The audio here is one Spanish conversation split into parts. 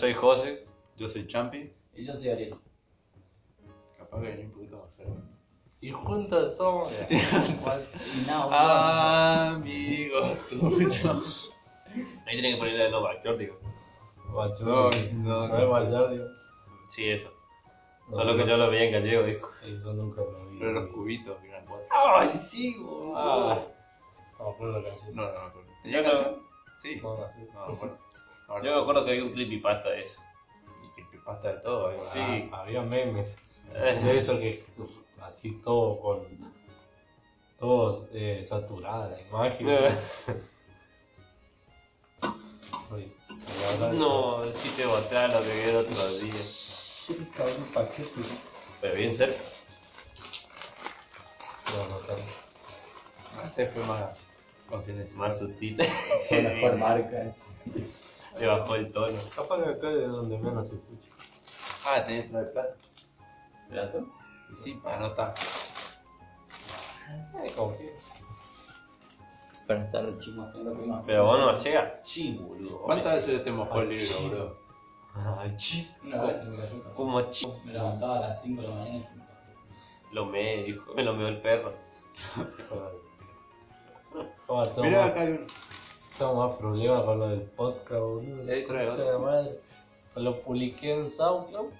soy José. Yo soy Champi. Y yo soy Ariel. Capaz que venía un poquito más cerca. Y juntos somos. Y nada, Amigos. Ahí tienen que ponerle el Novak Jordi. No, No, no, es. Sí, eso. No, Solo que no. yo lo veía en gallego, dijo. Eso nunca lo vi. Pero los cubitos que eran cuatro. ¡Ay, sí, boludo! Ah, no me acuerdo la canción. No, no me acuerdo. ¿Tenía No. canción? Sí. No, no. No, bueno. No, Yo me acuerdo que había un creepypasta de eso. Y que pasta de todo, digo. Sí. Ah, había memes. Eh. De eso que así todo con. Todo eh, saturada la imagen. Verdad, No, sí te mostrar lo que vi el otro día. Cabrón, paquete. Pero bien cerca. No, no tanto. Este fue más. Más sutil. Con mejor marca. Le bajó el tono. Capaz que acá es donde menos se escucha. Ah, tenés que traer plata. ¿Plato? Y sí, para no estar. Eh, confío. Para estar chismoseando que más. Pero vos no llegas. Sí, boludo. ¿Cuántas veces te mojó el libro, bro? Ay, chi. Una vez me cayó. Como chi. Me levantaba a las 5 de la mañana y Lo me dijo. Me lo meó el perro. Más, acá hay uno. Tengo más problemas con lo del podcast, boludo. Trae de madre. Lo publiqué en SoundCloud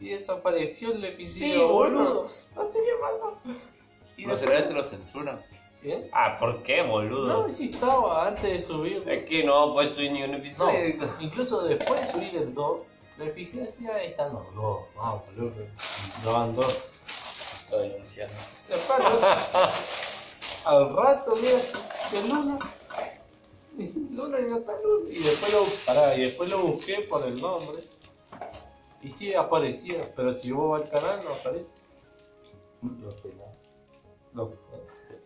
y desapareció el episodio, Sí, boludo. No sé qué pasó. Y ¿No será este lo censuran? ¿Bien? Ah, ¿por qué, boludo? No, sí estaba antes de subirlo. Es que no puedes subir ni un No, episodio. incluso después de subir el 2, me fijé así, ahí están los dos. Vamos, boludo. No van dos. Después, al- rato, mira, el uno. Luna y. Y después lo, pará, y después lo busqué por el nombre. Y sí aparecía, pero si vos vas al canal no aparece. No sé nada. No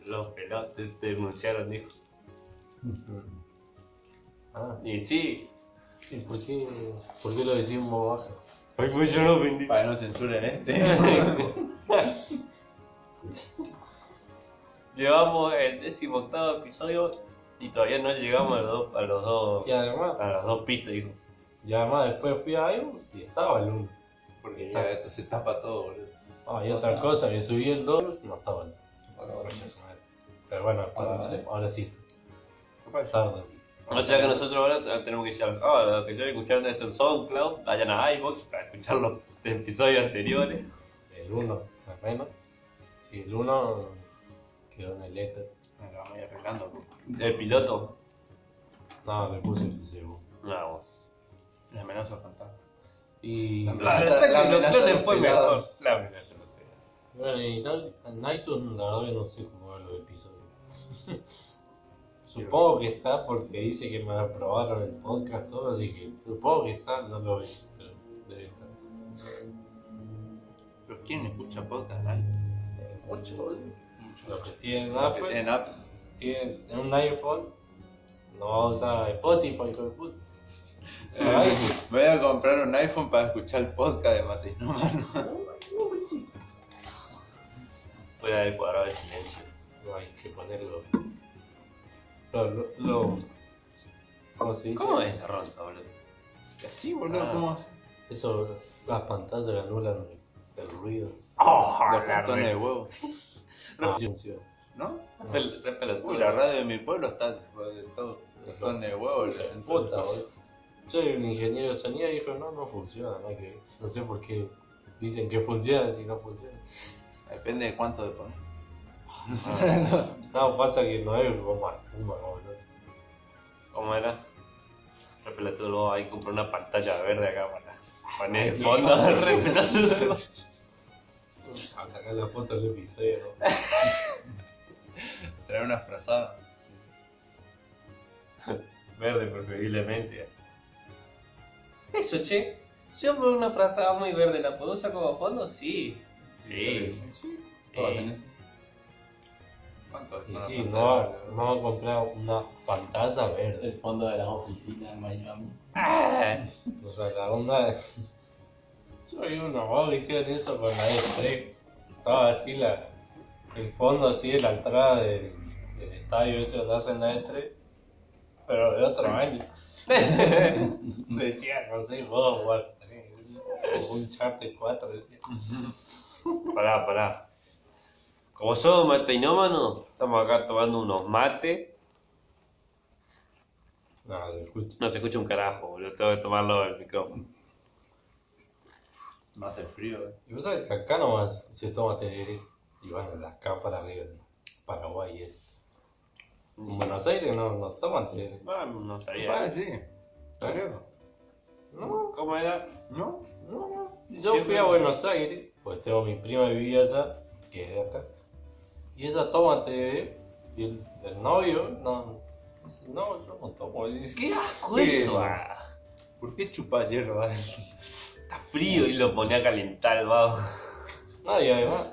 Los pelados te, denunciaron, dijo. Ah, Y sí. ¿y por qué, por qué lo decimos baja? Ay, pues yo no vendí. Para que no censuren este. Llevamos el décimo octavo episodio y todavía no llegamos a los dos, a los dos, Y además, a los dos pistas, dijo. y además después fui a iVoox y estaba el 1. Porque ya se tapa todo, boludo. Ah, y otra cosa, que subí el 2 no estaba el. Pero bueno, Ahora, ahora, ahora. sí, tarde. O sea que nosotros ahora tenemos que decir, ah, los que quieran escuchar esto en SoundCloud, vayan a iVoox para escuchar los episodios anteriores. El 1, al menos. Y el 1 quedó en el éter. Me lo vamos a ir arreglando. El piloto, No, le puse no, vos. La amenaza fantasma. Y La- La, la- la amenaza de los fue pelados. mejor. La amenaza de los pelados. bueno, y iTunes la verdad que no sé cómo ver los episodios. Supongo que está porque dice que me aprobaron el podcast todo, así que supongo que está, no lo vi, pero debe estar. ¿Pero quién escucha podcast? Nadie. Eh, Mucho, boludo. Los que tienen que Apple, tienen Apple. tienen un iPhone, no va a usar Spotify, hijo de puta. Voy a comprar un iPhone para escuchar el podcast de Mateinómano. Fuera del cuadrado de silencio. No hay que ponerlo. Lo, lo, lo- ¿Cómo se dice? ¿Cómo es la ronda, boludo? Así, boludo, Ah. ¿cómo hace? Eso, las pantallas que anulan el ruido. ¡Oh! Los la cartones de huevo. No funciona. ¿no? Uy, la radio de mi pueblo está todo cartones de huevo. Puta, el- boludo. Soy un ingeniero de sonido y dijo, no, no funciona, no, que, no sé por qué dicen que funciona si no funciona. Depende de cuánto de poner. No, pasa que no es como espuma como el otro. ¿Cómo era? Re pelotudo, luego hay que comprar una pantalla verde acá para poner Ay, fondo. no. A sacar la foto del episodio, ¿no? Traer una frazada. Verde preferiblemente. Eso, che. Yo por una frazada muy verde, ¿la puedo usar como fondo? Sí. Sí. Sí. Todos Sí. hacen eso. Sí, no va, pantalla, no va a comprar una pantalla verde. El fondo de las oficinas en Miami. Ah, O sea, la onda unos vagos que hicieron esto con la E3. Estaba así la... el fondo así de la entrada del, del estadio ese donde hacen la E3. Pero de otro año. decía, no sé, vos, igual. O un Charter 4, decía. Pará, pará. Como somos mateinómanos, estamos acá tomando unos mates. No, se escucha. No se escucha un carajo, boludo. Tengo que tomarlo del micrófono. Más de frío, eh. Y vos sabés que acá nomás se toma tereré y van a las capas arriba Paraguay y eso. En Buenos Aires no, no toman tereré. Ah, no Ah, sabía. sí. Creo. No, ¿Cómo era? ¿No? no, no. Yo fui a Buenos Aires, pues tengo mi prima que vivía allá, que es de acá. Y ella toma tereré y el, el novio no. dice, No, yo no tomo. Dice, ¡Qué asco ¿Qué eso! ah. ¿Por qué chupa hierba? Frío y lo ponía a calentar el vago. No, y además,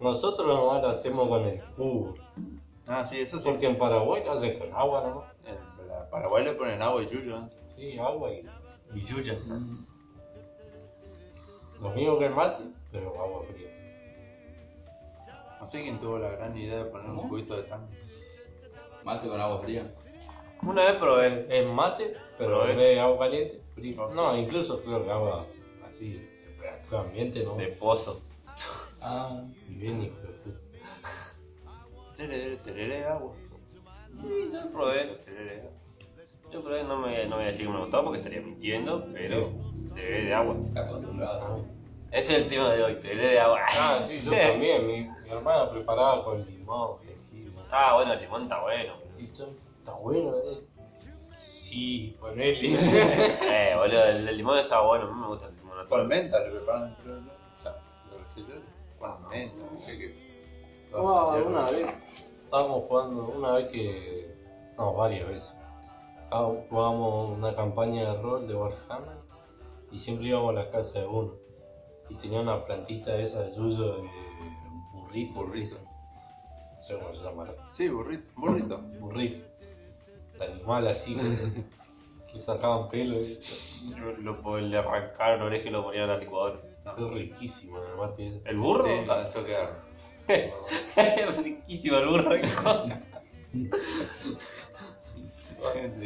nosotros nomás lo hacemos con el cubo. Ah, sí, eso sí. Porque en Paraguay lo hacen con agua nomás. En la Paraguay le ponen agua y yuyo. ¿eh? Sí, agua y Y yuya. lo mismo que el mate, pero agua fría. No sé quién tuvo la gran idea de poner un cubito de tango. Mate con agua fría. Una vez probé. Es mate, pero Pero en es- vez de agua caliente, No, incluso creo que agua así, temperatura ambiente, ¿no? De pozo. Ah, Y bien hijo de puta. Tereré, tereré, agua. Sí, yo probé. Yo probé, no me, no me voy a decir que me gustó porque estaría mintiendo, pero tereré de agua. acostumbrado. Ese es el tema de hoy, tereré de agua. Ah, sí, yo también. Mi, mi hermana preparaba con limón, jengibre. Ah, bueno, el limón está bueno. Yo, está bueno, ¿eh? Sí, ponele. Eh, boludo, el, el limón está bueno, a mí me gusta el limón. Con menta le preparan, creo, ¿no? O sea, lo que sé yo. Con menta, no sé qué. Ah, una vez estábamos jugando, una vez que. No, varias veces. Estábamos- Jugábamos una campaña de rol de Warhammer y siempre íbamos a la casa de uno. Y tenía una plantita esa de yuyo de burrito. Burrito. No sé cómo se llamará. Sí, burrito. Burrito. Burrito. El animal así que, que sacaban pelo. y- Yo lo, le arrancaron la oreja y lo ponían a la licuadora. Es riquísimo el mate ese. ¿El burro? Sí, con eso queda. es riquísimo el burro.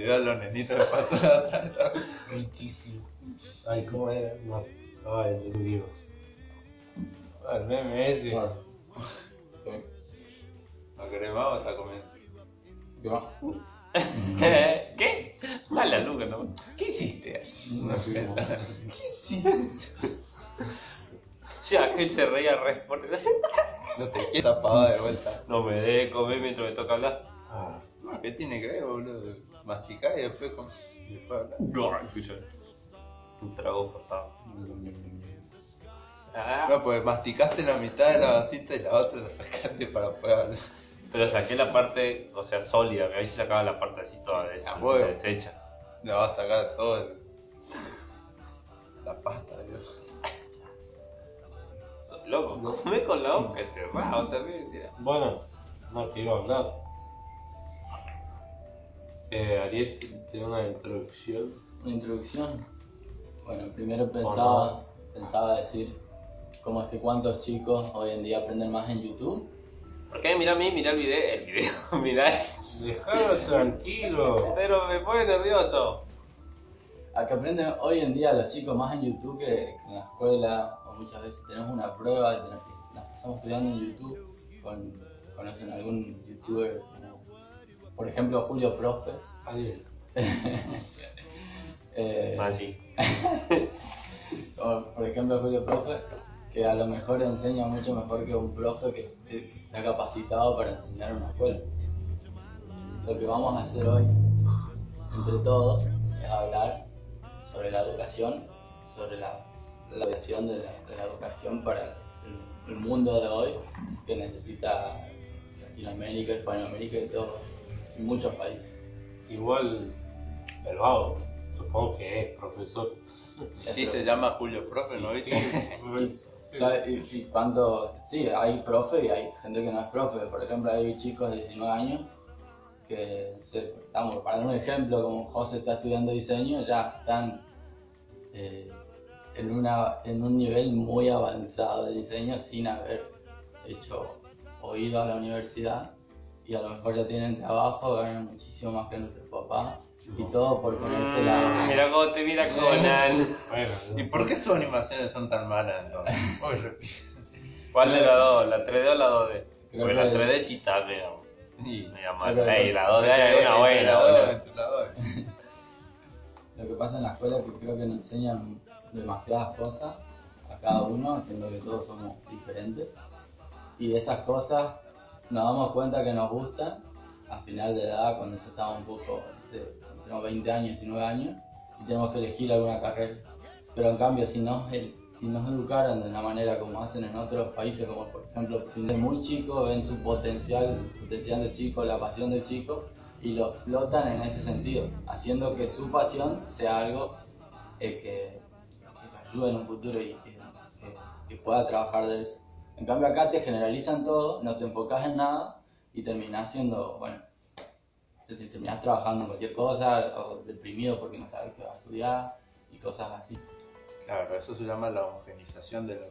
da a los nenitos de paso atrás. Riquísimo. Ay, ¿cómo era? No. Ay, el Dios. Ah, El meme ese. Sí. No querés más o está comiendo. ¿Qué más? ¿Qué? Dale a Luca, ¿no? ¿Qué hiciste? No sé cómo. Sí, aquel se reía re fuerte. No te pavada de vuelta. No me deje comer mientras me toca hablar. Ah, No, ¿qué tiene que ver, boludo? Masticar y después, com- después hablar. No, escucha. Un trago forzado. Ah, No, pues masticaste la mitad de la vasita y la otra la sacaste para poder hablar. Pero saqué la parte, o sea, sólida, que ahí se sacaba la parte así toda des- A huevo. deshecha. Le vas a sacar todo el... la pasta, Dios. Loco, come con la boca cerrada también. tira. bueno, no que iba a hablar. Eh, Ariel tiene una introducción. Una introducción. Bueno, primero pensaba, pensaba decir cómo es que cuántos chicos hoy en día aprenden más en YouTube. ¿Por qué? Mira a mí, mira el video, el video, mira. Dejalo tranquilo. Pero me pone nervioso. A que aprenden hoy en día los chicos más en YouTube que, en la escuela, o muchas veces tenemos una prueba y tenemos que- las pasamos estudiando en YouTube. Con, ¿Conocen algún youtuber? como, por ejemplo, Julio Profe. Ariel. Eh, Ah, sí. o, por ejemplo, Julio Profe, que a lo mejor enseña mucho mejor que un profe que, está capacitado para enseñar en una escuela. Lo que vamos a hacer hoy, entre todos, es hablar sobre la educación, sobre la, la educación de la, de la educación para el, el mundo de hoy, que necesita Latinoamérica, Hispanoamérica y todo, y muchos países. Igual el vago, supongo que es profesor. Sí, se llama Julio Profe, ¿no viste? sí, Y, y cuánto, sí, hay profe y hay gente que no es profe. Por ejemplo, hay chicos de 19 años que, se, estamos, para dar un ejemplo, como José está estudiando diseño, ya están eh, en, una, en un nivel muy avanzado de diseño sin haber hecho o a la universidad y a lo mejor ya tienen trabajo, ganan muchísimo más que nuestros papás y todo por ponerse la... Mm, Mira cómo te mira Conan. Bueno, ¿Y por qué sus animaciones son tan malas entonces? ¿Cuál de las dos? ¿La 3D o la 2D? Creo Porque la que- 3D sí está Ey, la 2D es una buena, boludo. Lo que pasa en la escuela es que creo que nos enseñan demasiadas cosas a cada uno, siendo que todos somos diferentes. Y esas cosas nos damos cuenta que nos gustan a final de edad, cuando ya estamos un poco, no sé, cuando tenemos 20 años, 19 años, y tenemos que elegir alguna carrera. Pero en cambio, si nos, si nos educaran de una manera como hacen en otros países, como por ejemplo, desde muy chico ven su potencial, potencial del chico, la pasión del chico, y lo explotan en ese sentido, haciendo que su pasión sea algo eh, que, que ayude en un futuro y que pueda trabajar de eso. En cambio acá te generalizan todo, no te enfocas en nada y terminás siendo, bueno, te- te terminás trabajando en cualquier cosa o deprimido porque no sabes qué vas a estudiar y cosas así. Claro, eso se llama la homogenización de lo-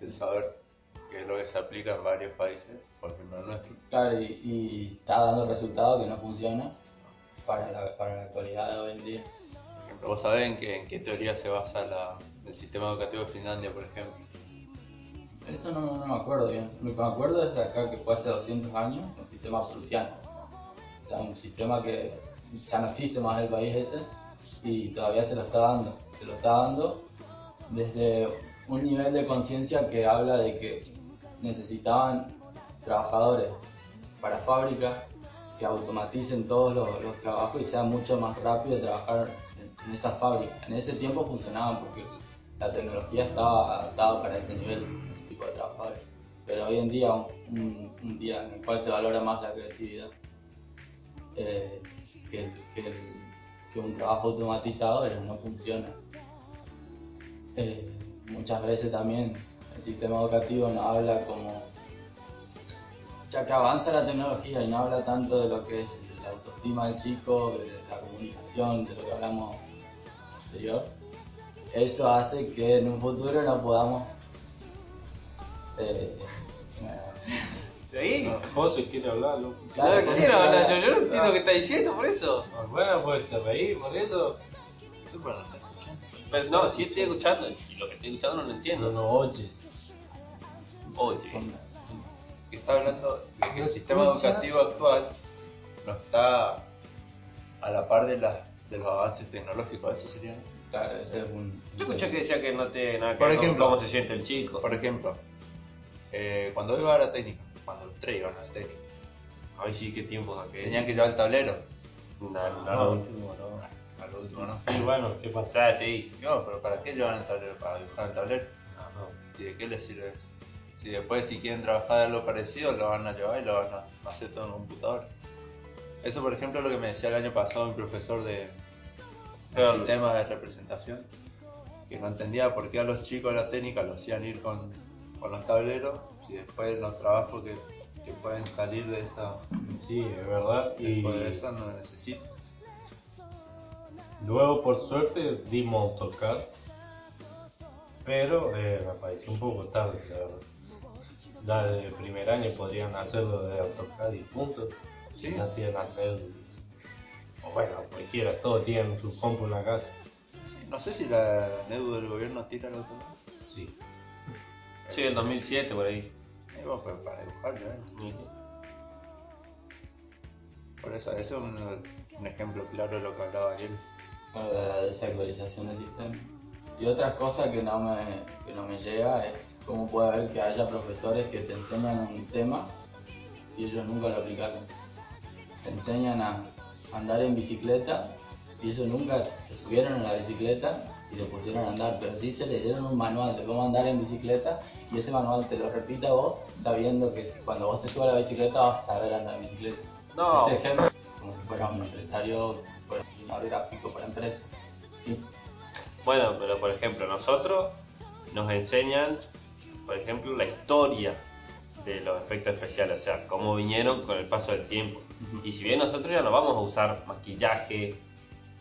del saber, que es lo que se aplica en varios países, por ejemplo nuestro. Claro, y, y está dando resultados que no funcionan para la, para la actualidad de hoy en día. Por ejemplo, ¿vos sabés en qué, en qué teoría se basa la- el sistema educativo de Finlandia, por ejemplo? Eso no, no me acuerdo bien. Lo que me acuerdo es de acá que fue hace 200 años, el sistema prusiano. Un sistema que ya no existe más en el país ese y todavía se lo está dando. Se lo está dando desde un nivel de conciencia que habla de que necesitaban trabajadores para fábricas que automaticen todos los, trabajos y sea mucho más rápido trabajar en, en esas fábricas. En ese tiempo funcionaban porque la tecnología estaba adaptada para ese nivel, ese tipo de trabajadores. Pero hoy en día, un día en el cual se valora más la creatividad eh, que, un trabajo automatizado, pero no funciona. Eh, muchas veces también el sistema educativo no habla como ya que avanza la tecnología y no habla tanto de lo que es la autoestima del chico, de la comunicación, de lo que hablamos anterior, eso hace que en un futuro no podamos... eh, ¿Sí? vos se quiere hablar, loco. Claro, no sí, quiero hablar, yo, yo no entiendo qué está diciendo por eso. Bueno, pues te reí por eso. Eso bueno, está escuchando. Pero no, sí estoy escuchando y lo que estoy escuchando no lo No entiendo. lo oyes. Oye, Que está hablando de que el ¿No sistema educativo actual no está a la par de, las de los avances tecnológicos, eso sería. claro, ese es un... yo escuché que decía que no tiene nada que Por ver con ejemplo. cómo se siente el chico. Por ejemplo, eh, cuando iba a la técnica, cuando los tres iban a la técnica, Ay, sí, qué tiempos aquel. tenían que llevar el tablero. No, no, lo último, no. A lo último, ¿no? Sí, bueno, ¿qué pasa? O sea, sí. No, pero ¿para qué llevan el tablero? ¿Para dibujar el tablero? No. ¿Y de qué les sirve? Si después si quieren trabajar algo parecido lo van a llevar y lo van a hacer todo en un computador. Eso por ejemplo es lo que me decía el año pasado mi profesor de, de Pero- sistema de representación, que no entendía por qué a los chicos de la técnica lo hacían ir con, con los tableros y después los trabajos que, que pueden salir de esa, Sí, es verdad. Y después de esa no necesitan. luego, por suerte, dimos AutoCAD. Pero eh, me pareció un poco tarde, la verdad. Ya de primer año podrían hacerlo de AutoCAD y punto. Sí. Ya tienen Android. O bueno, cualquiera, todos tienen su compu en la casa. No sé si la NEDU del gobierno tira el otro Sí. Sí, el 2007 por ahí. Pues, para dibujar. Por eso, eso es un, un ejemplo claro de lo que hablaba ayer. Claro, de la desactualización del sistema. Y otra cosa que no me, que no me llega es cómo puede haber que haya profesores que te enseñan un tema y ellos nunca lo aplicaron. Te enseñan a andar en bicicleta y ellos nunca se subieron a la bicicleta y se pusieron a andar, pero sí se leyeron un manual de cómo andar en bicicleta y ese manual te lo repite a vos sabiendo que cuando vos te subas a la bicicleta vas a saber andar en bicicleta. No. Ese ejemplo, como si fuera un empresario, como si fuera un diseñador gráfico para empresa. Sí, Bueno, pero por ejemplo, nosotros nos enseñan, por ejemplo, la historia de los efectos especiales, o sea, cómo vinieron con el paso del tiempo. Y si bien nosotros ya no vamos a usar maquillaje,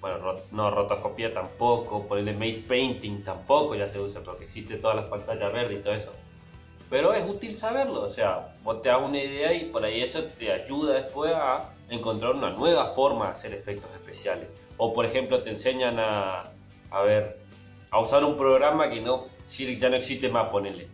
bueno, ro- no rotoscopía tampoco, ponerle made painting tampoco ya se usa, porque existe todas las pantallas verdes y todo eso. pero es útil saberlo, o sea, vos te das una idea y por ahí eso te ayuda después a encontrar una nueva forma de hacer efectos especiales. O por ejemplo te enseñan a, a ver, a usar un programa que no sirve- ya no existe más, ponele.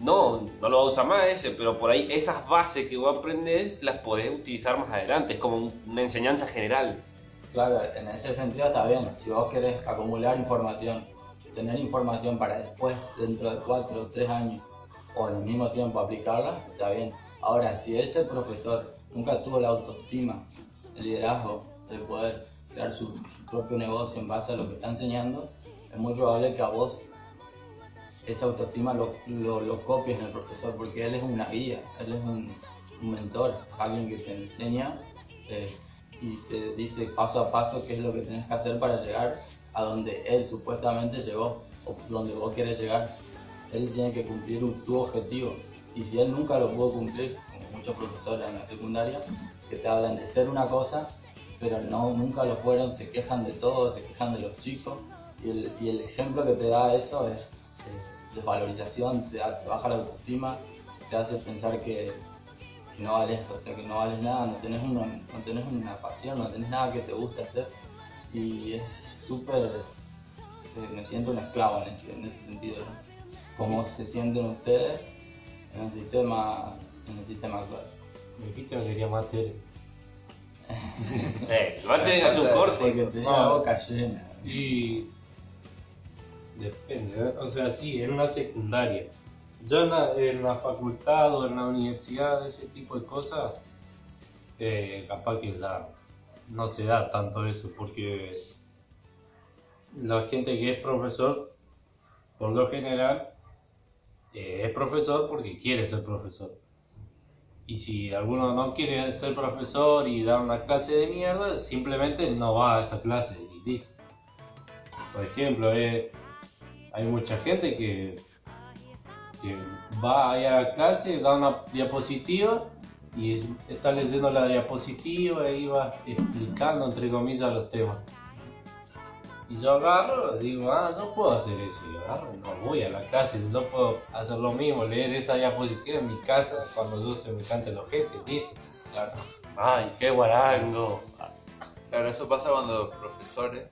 No, no lo va a usar más ese, pero por ahí esas bases que vos aprendés las podés utilizar más adelante, es como un- una enseñanza general. Claro, en ese sentido está bien. Si vos querés acumular información, tener información para después, dentro de cuatro o tres años, o en el mismo tiempo aplicarla, está bien. Ahora, si ese profesor nunca tuvo la autoestima, el liderazgo, de poder crear su, propio negocio en base a lo que está enseñando, es muy probable que a vos esa autoestima lo, lo, lo copies en el profesor, porque él es una guía, él es un, un mentor, alguien que te enseña eh, y te dice paso a paso qué es lo que tienes que hacer para llegar a donde él supuestamente llegó o donde vos querés llegar. Él tiene que cumplir tu objetivo y si él nunca lo pudo cumplir, como muchos profesores en la secundaria, que te hablan de ser una cosa, pero no, nunca lo fueron, se quejan de todo, se quejan de los chicos y el, y el ejemplo que te da eso es eh, desvalorización, te, te baja la autoestima, te hace pensar que no vales, o sea, que no vales nada, no tenés una, no tenés una pasión, no tenés nada que te guste hacer y es súper, eh, me siento un esclavo en ese, en ese sentido, ¿no? ¿Cómo se sienten ustedes en el sistema, en el sistema actual? Me dijiste que quería más tele. Eh, a tener su corte. Porque tenía la boca llena. Y depende, ¿eh? o sea, sí, en la secundaria. Yo en la, en la facultad o en la universidad, ese tipo de cosas, eh, capaz que ya no se da tanto eso, porque la gente que es profesor, por lo general, eh, es profesor porque quiere ser profesor. Y si alguno no quiere ser profesor y dar una clase de mierda, simplemente no va a esa clase y. Por ejemplo, eh, hay mucha gente que, que va ahí a la clase, da una diapositiva y está leyendo la diapositiva y va explicando entre comillas los temas. Y yo agarro, digo, ah, yo puedo hacer eso. Y agarro, no voy a la clase, yo puedo hacer lo mismo, leer esa diapositiva en mi casa cuando yo se me cante los ojete, listo. Claro. Ay, qué guarango. Claro, eso pasa cuando los profesores,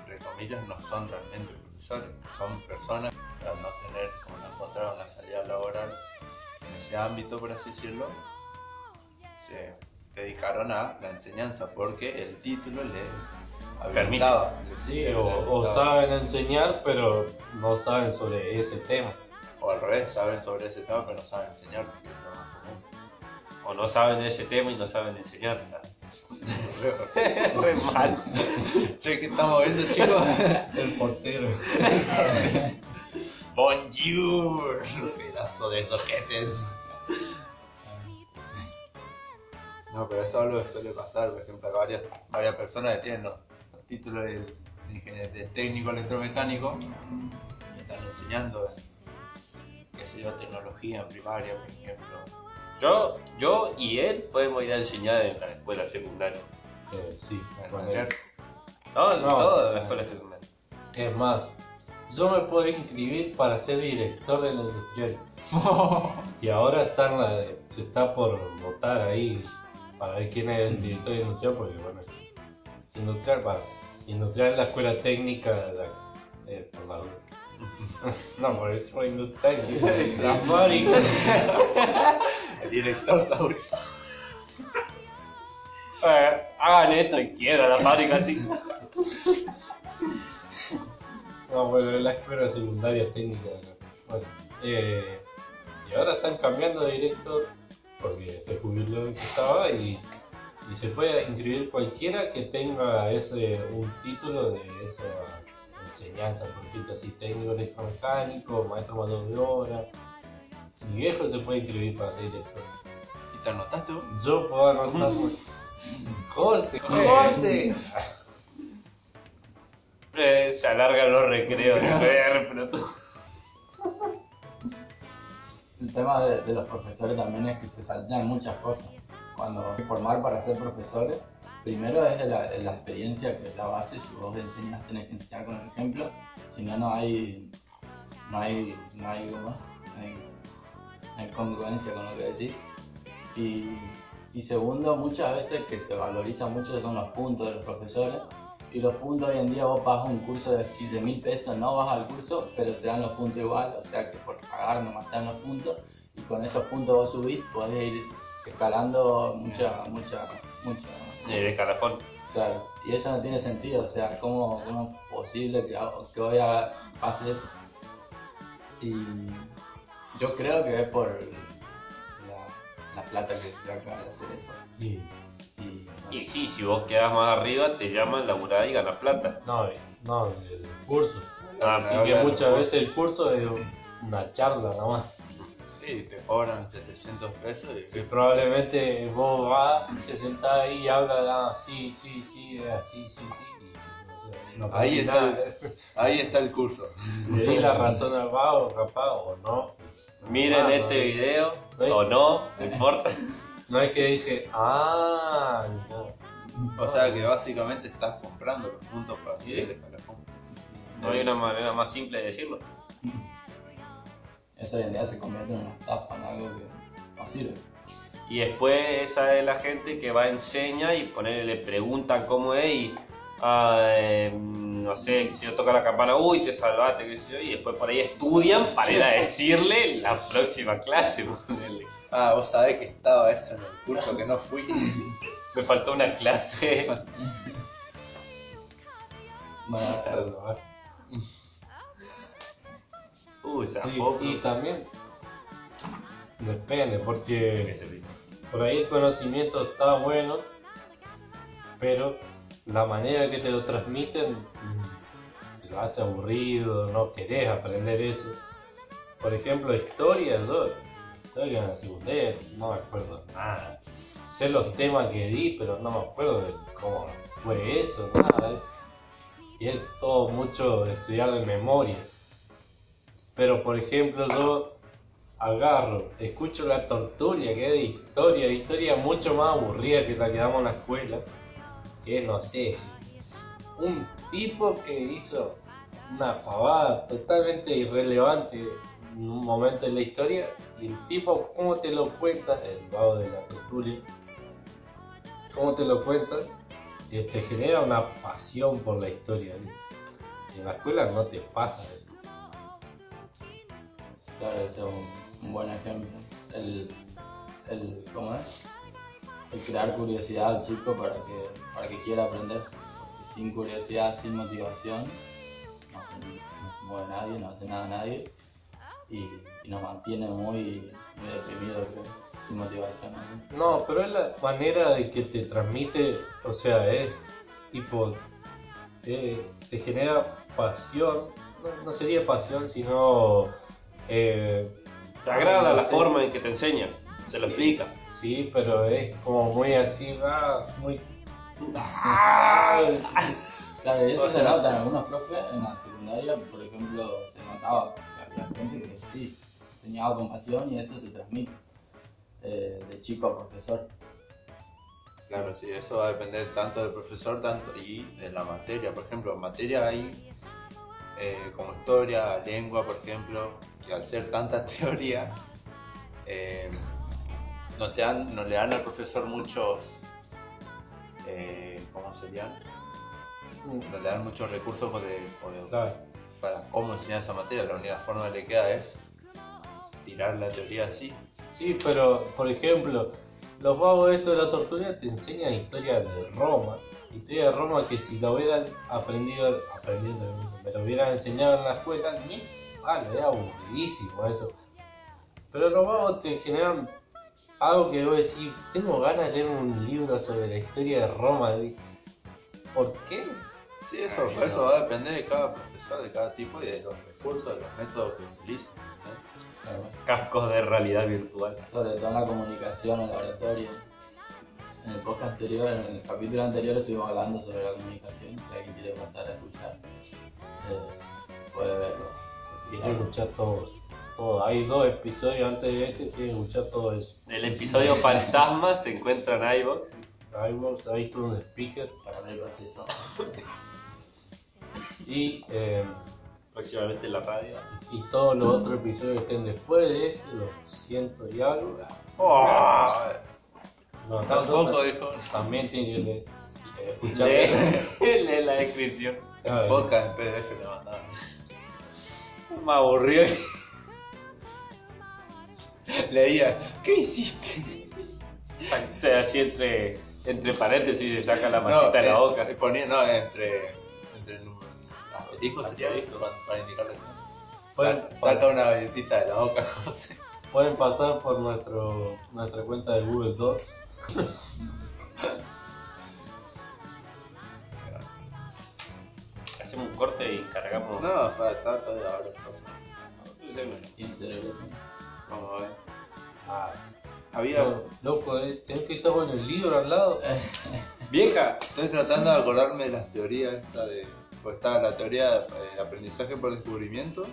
entre comillas, no son realmente profesores, son personas al no tener o no encontrar una salida laboral en ese ámbito, por así decirlo, se dedicaron a la enseñanza porque el título le habilitaba. Sí, le o, saben enseñar, pero no saben sobre ese tema. O al revés, saben sobre ese tema pero no saben enseñar porque es lo más común. O no saben ese tema y no saben enseñar. Re mal. Che, ¿qué estamos viendo, chicos? El portero. Bonjour, pedazo de soquetes. No, pero eso es algo que suele pasar. Por ejemplo, hay varias, varias personas que tienen los, los títulos de, de, ingenier- de técnico electromecánico y están enseñando en, qué sé yo, tecnología en primaria, por ejemplo. Yo, yo y él podemos ir a enseñar en la escuela secundaria. Eh, sí, con enseñar. él. No, en No, toda la escuela secundaria. Es más, yo me puedo inscribir para ser director de la industrial. Y ahora está en la- se está por votar ahí para ver quién es el director de industrial, porque bueno, industrial, va, industrial es la escuela técnica de la, eh, por la no, por eso industrial, la fábrica. El director Saúl. Eh, hagan esto y quiera la fábrica así. No, bueno, es la escuela secundaria técnica. ¿no? Bueno, eh, y ahora están cambiando de director porque se jubiló el que estaba y, y se puede inscribir cualquiera que tenga ese un título de esa enseñanza, por decirlo así, técnico electromecánico, maestro mayor de obra. Mi viejo se puede inscribir para ser director. ¿Y te anotaste vos? Yo puedo anotar. José, José. Eh, se alargan los recreos de ver, pero tú. El tema de, de los profesores también es que se saltan muchas cosas. Cuando formar para ser profesores, primero es la, la experiencia que es la base. Si vos enseñas, tenés que enseñar con el ejemplo. Si no, no hay. No hay. No hay, ¿cómo es? No hay hay congruencia con lo que decís. Y, y segundo, muchas veces que se valoriza mucho son los puntos de los profesores. Y los puntos hoy en día vos pagas un curso de 7 mil pesos, no vas al curso, pero te dan los puntos igual, o sea que por pagar nomás te dan los puntos. Y con esos puntos vos subís, podés ir escalando mucha, mucha, mucha. El escalafón. Claro, y eso no tiene sentido, o sea, ¿cómo, cómo es posible que, que hoy haga- pase eso? Y yo creo que es por la, la plata que se saca al hacer eso. Y, Y, sí, si vos quedás más arriba, te llaman laburar y ganas plata. no, no, el curso. Ah, Y que muchas veces el curso es una charla nomás. Sí, te cobran 700 pesos y probablemente vos vas, te sentás ahí y hablas, ah, sí, sí, sí, así, sí, sí. Y, no Ahí está. nada. ahí está el curso. Le di la razón al vago, capaz, o no. Miren Ah, este no. video, o no, no importa. No es que dije, ah, no. O sea que básicamente estás comprando los puntos para Sí. escalafón. sí, No hay una manera más simple de decirlo. eso hoy en día se convierte en una estafa, en algo que no sirve. Y después esa es la gente que va a enseña y ponerle, le preguntan cómo es y ah, eh, no sé, si yo toca la campana, uy, te salvaste, qué sé yo, y después por ahí estudian para ir a decirle la próxima clase. Ah, vos sabés que estaba eso en el curso que no fui. Me faltó una clase. ¿eh? Uy, poco. y también depende, porque por ahí el conocimiento está bueno, pero la manera que te lo transmiten mm, te lo hace aburrido, no querés aprender eso. Por ejemplo, historia, yo, historia la secundaria, no me acuerdo nada. Sé los temas que di, pero no me acuerdo de cómo fue eso, nada. Y es todo mucho estudiar de memoria. Pero por ejemplo yo agarro, escucho la torturia que es de historia, historia mucho más aburrida que la que damos en la escuela, que no sé, un tipo que hizo una pavada totalmente irrelevante en un momento de la historia, y el tipo, ¿cómo te lo cuenta? El vago de la torturia, ¿cómo te lo cuenta? Te genera una pasión por la historia. En la escuela no te pasa eso. claro, ese es un, buen ejemplo. El, el, ¿cómo es? El crear curiosidad al chico para que, para que quiera aprender. Sin curiosidad, sin motivación, no, no se mueve nadie, no hace nada nadie. Y, y nos mantiene muy, muy deprimidos, creo, sin motivación. ¿no? No, pero es la manera de que te transmite, o sea, es tipo, eh, te genera pasión, no, no sería pasión, sino... Eh, Te agrada no la sé. forma en que te enseña, te lo Sí. explica. Sí, pero es como muy así, ah, muy... Claro, eso O se nota en algunos profes en la secundaria, por ejemplo, se notaba había gente que sí, enseñaba con pasión y eso se transmite eh, de chico a profesor. Claro, sí, eso va a depender tanto del profesor tanto y de la materia. Por ejemplo, en materia hay eh, como historia, lengua, por ejemplo, que al ser tanta teoría, eh, no, te dan, no le dan al profesor muchos, eh, ¿cómo serían? No le dan muchos recursos de- o de- Claro. Para cómo enseñar esa materia. La única forma que le queda es tirar la teoría así. Sí, pero por ejemplo, los vagos estos de la tortura te enseñan historia de Roma. Historia de Roma que si lo hubieran aprendido, aprendido, me lo hubieran enseñado en la escuela, ni vale, era aburridísimo eso. Pero los vagos te generan algo que vos decís, tengo ganas de leer un libro sobre la historia de Roma. ¿Por qué? Sí, eso, Ay, no. eso va a depender de cada profesor, de cada tipo y de los recursos, de los métodos que utilicen. ¿eh? Claro. Cascos de realidad virtual. Sobre todo en la comunicación en la oratoria. En el podcast anterior, en el capítulo anterior estuvimos hablando sobre la comunicación, si alguien quiere pasar a escuchar, eh, puede verlo. Que escuchar todo. todo. Hay dos episodios antes de este, que escuchar todo eso. El episodio fantasma se encuentra en iVoox. iVoox, un speaker. Para ver el proceso. Y eh, próximamente en la radio. Y todos los otros episodios que estén después de este, los ciento y algo, Oh, no, tampoco dijo. también tienen que le- eh, escuchar. Lee, lee la descripción. Ah, Podcast en PDF le mandaban. Me aburrió. Leía, ¿qué hiciste? O sea, así entre, entre paréntesis se saca la No, matita de la eh, boca. eh, ponía, no, entre, el asterisco sería Asterisco. para, para indicarle eso. Pueden- Sa- saca una galletita de la boca, José. Pueden pasar por nuestro, nuestra cuenta de Google Docs. Hacemos un corte y cargamos. No, falta todavía ahora. Vamos a ver. Ah, Había, no, loco, eh, tenés que estar con el libro al lado. Vieja, estoy tratando de acordarme de las teorías esta de, pues está la teoría de aprendizaje por descubrimiento,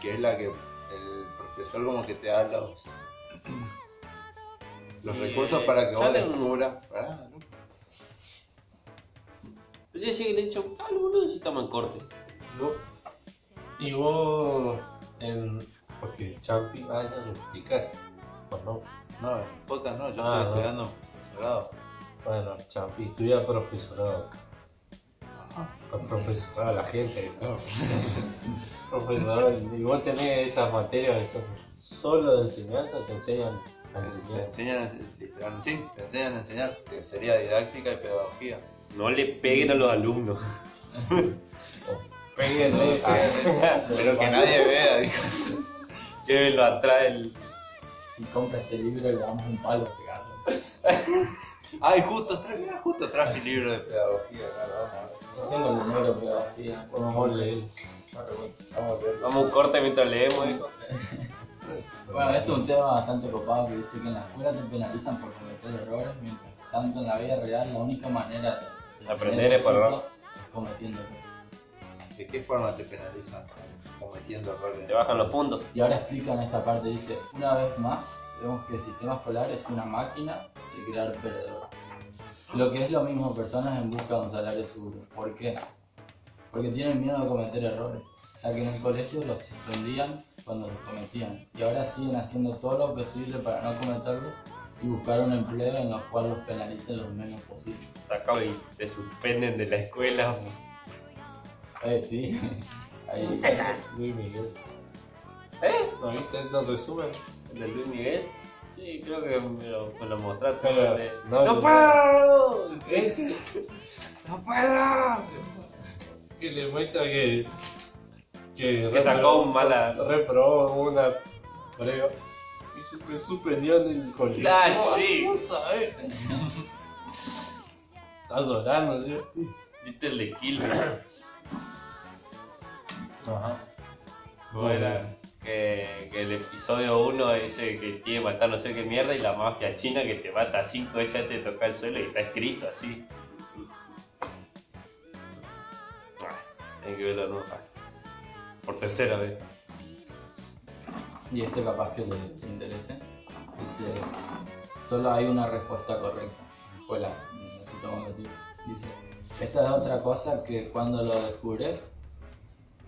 que es la que el profesor como que te da los, los Sí, recursos eh, para que vos salen- descubras. Pará, loco. yo decía que le he dicho, ah, boludo, si estamos en corte. ¿no? Y vos, en, porque Champi, ah, ya lo explicaste. ¿o no? No, en podcast no, yo Ah, estoy no. estudiando profesorado. Bueno, Champi estudia profesorado. Con profesorado la gente. No. Profesorado, y vos tenés esas materias que son solo de enseñanza, te enseñan a Te enseñar. enseñan, literal- sí, te enseñan a enseñar, que sería didáctica y pedagogía. No le peguen a los alumnos. Péguenle. Ah, Pero que nadie vea, dijo. Llévenlo atrás del. Si compra este libro le damos un palo pegado. Ay, justo ah, justo traje mi libro de pedagogía, claro, vamos a tengo el número pedagogía. Vamos a leer. Vamos a ver. Vamos a un corte mientras leemos. Bueno, esto es un tema bastante copado que dice que en la escuela te penalizan por cometer errores, mientras tanto en la vida real la única manera de Aprender es por cometiendo errores. ¿De qué forma te penalizan? Cometiendo errores. Te bajan los puntos. Y ahora explican esta parte, dice, una vez más, vemos que el sistema escolar es una máquina de crear perdedores. Lo que es lo mismo, personas en busca de un salario seguro. ¿Por qué? Porque tienen miedo de cometer errores, ya que en el colegio los suspendían cuando los cometían. Y ahora siguen haciendo todo lo posible para no cometerlos y buscar un empleo en el cual los penalicen lo menos posible. Sacado y te suspenden de la escuela. Eh, sí, ahí Luis Miguel. ¿Eh? ¿No viste ese resumen? ¿El de Luis Miguel? Sí, creo que me lo, me lo mostraste. Pero, el de, no, ¡No yo- puedo! ¿Sí? ¡No puedo! Que le muestra que. Que, Que sacó un mala- Reprobó una prueba. Y se suspendió en el colegio. Ah, sí. Está llorando, ¿sí? ¿Viste el de Kill? Ajá. ¿Cómo era? Que, que el episodio 1 ese que tiene que matar no sé qué mierda y la mafia china que te mata 5 veces antes de tocar el suelo y está escrito así. Ah, Hay que verlo nuevo. Por tercera vez. y este capaz que le, interese. Dice, solo hay una respuesta correcta. Escuela, necesito combatir. Dice, esta es otra cosa que cuando lo descubres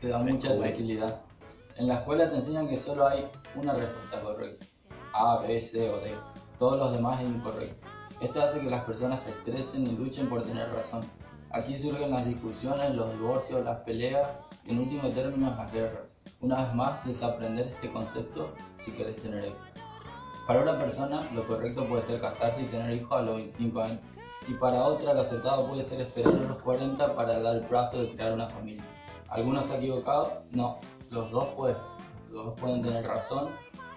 te da mucha tranquilidad. En la escuela te enseñan que solo hay una respuesta correcta. A, B, C o D. Todos los demás es incorrecto. Esto hace que las personas se estresen y luchen por tener razón. Aquí surgen las discusiones, los divorcios, las peleas y en último término las guerras. Una vez más, desaprender este concepto si querés tener éxito. Para una persona, lo correcto puede ser casarse y tener hijos a los 25 años. Y para otra, lo acertado puede ser esperar a los 40 para dar el plazo de crear una familia. ¿Alguno está equivocado? No, los dos pueden. Los dos pueden tener razón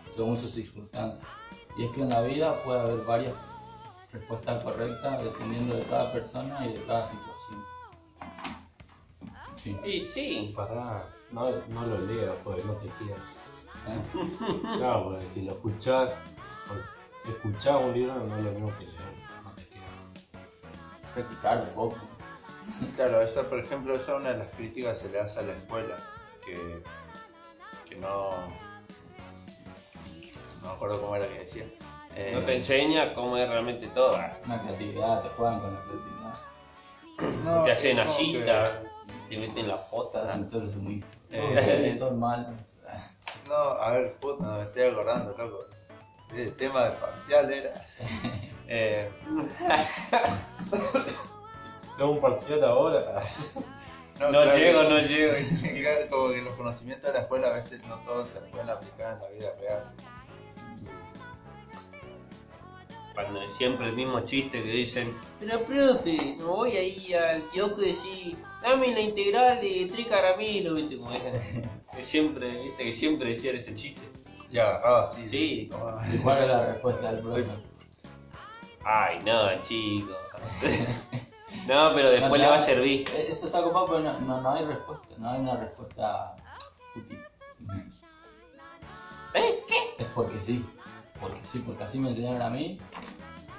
según sus circunstancias. Y es que en la vida puede haber varias respuestas correctas dependiendo de cada persona y de cada situación. Sí. Y sí. Pará, no, no lo leas, porque no te quedas. ¿Eh? Claro, porque si lo escuchás, o escuchás un libro no es lo mismo que leer, no te. Practicar un poco. Claro, esa, por ejemplo, esa es una de las críticas que se le hace a la escuela, que, que no... No me acuerdo cómo era que decía. Eh, No te enseña cómo es realmente todo. Ah, Una creatividad, te juegan con la creatividad. no, te hacen que te meten la Estás pota. sin ser sumiso. Eh, son malos. No, a ver, puta, no me estoy acordando, loco. El tema de parcial era. Eh, Tengo un parcial ahora. No claro llego, no llego. Claro, Como que los conocimientos de la escuela a veces no todos se pueden aplicar en la vida real. Cuando siempre el mismo chiste que dicen, pero profe, no voy ahí al kiosco y decir, dame la integral de tres caramelos, viste como es. Que siempre, viste, que siempre decían ese chiste. Y agarraba así. Sí. ¿Y cuál es la respuesta del profe? Ay, no, chico. no, pero después No, le va a servir. eh, Eso está copado, pero no, no, no hay respuesta. No hay una respuesta útil. ¿Eh? ¿Qué? Es porque sí. Porque sí, porque así me enseñaron a mí.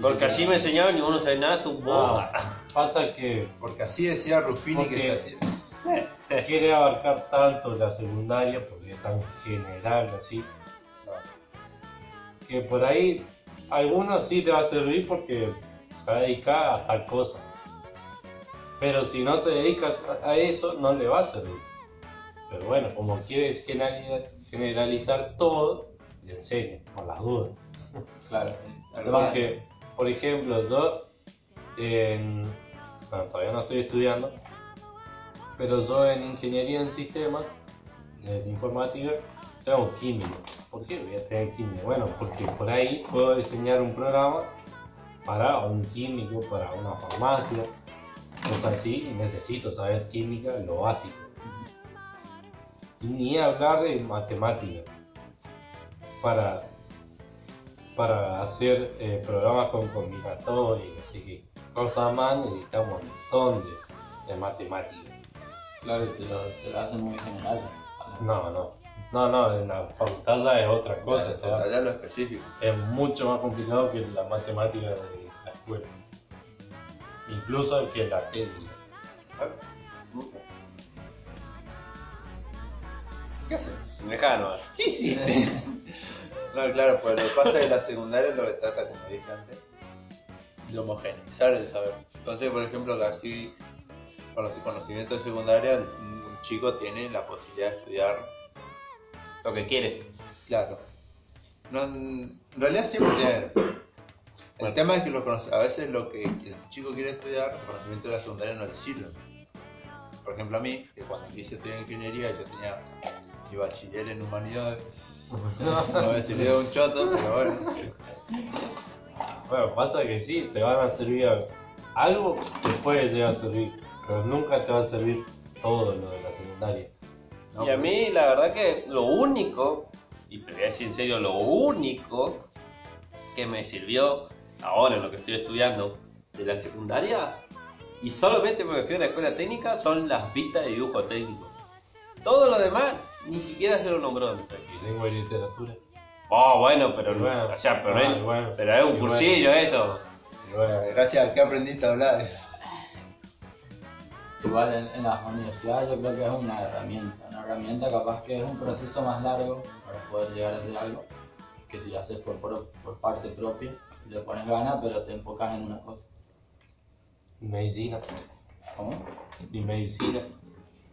Porque así me enseñaban y vos no sabés nada, es un boba. Ah, pasa que Porque así decía Ruffini que se Porque- hacía. quiere abarcar tanto la secundaria, porque es tan general así, que por ahí algunos sí te va a servir porque se va a dedicar a tal cosa. Pero si no se dedica a eso, no le va a servir. Pero bueno, como quieres generali- generalizar todo, le enseño, por las dudas. Claro, Porque, por ejemplo, yo en- bueno, todavía no estoy estudiando, pero yo en ingeniería en sistemas, en informática, tengo químico. ¿Por qué voy a tener químico? Bueno, porque por ahí puedo diseñar un programa para un químico, para una farmacia, cosas así, necesito saber química, lo básico. Y ni hablar de matemática. Para para hacer eh, programas con combinatorios y así que cosas más necesitamos un montón de, de matemáticas. Claro, te lo, te lo hacen muy general. No, no, no, no, en la ya es otra cosa, te da- Allá lo específico. es mucho más complicado que la matemática de la escuela, incluso que la técnica. ¿Qué haces? Mejano. ¿Qué hiciste? no, claro, pues lo que pasa es que la secundaria es lo que trata, como dije antes, de homogeneizar el saber. Entonces, por ejemplo, que así, con los conocimientos de secundaria, un chico tiene la posibilidad de estudiar, Lo que quiere. claro. No, en realidad siempre tiene. El tema es que los conoce- a veces lo que el chico quiere estudiar, los conocimientos de la secundaria no le sirven. Por ejemplo, a mí, que cuando quise estudiar ingeniería, yo tenía mi bachiller en humanidades. No me sirvió un choto, pero bueno. Bueno, pasa que sí, te van a servir algo, te puede llegar a servir, pero nunca te va a servir todo lo de la secundaria. No, y a pues, mí, la verdad que lo único, y te voy a decir en serio, lo único que me sirvió ahora en lo que estoy estudiando de la secundaria, y solamente me refiero a la escuela técnica, son las vistas de dibujo técnico. Todo lo demás, ni siquiera se lo nombró. Lengua y literatura. Oh, bueno, pero no, bueno, o sea, pero, ah, es, bueno, pero es un cursillo eso. Gracias al que aprendiste a hablar. Igual en, en las universidades yo creo que es una herramienta, una herramienta capaz que es un proceso más largo para poder llegar a hacer algo, que si lo haces por, por, por parte propia, le pones ganas pero te enfocas en una cosa. medicina. ¿Cómo? Y medicina.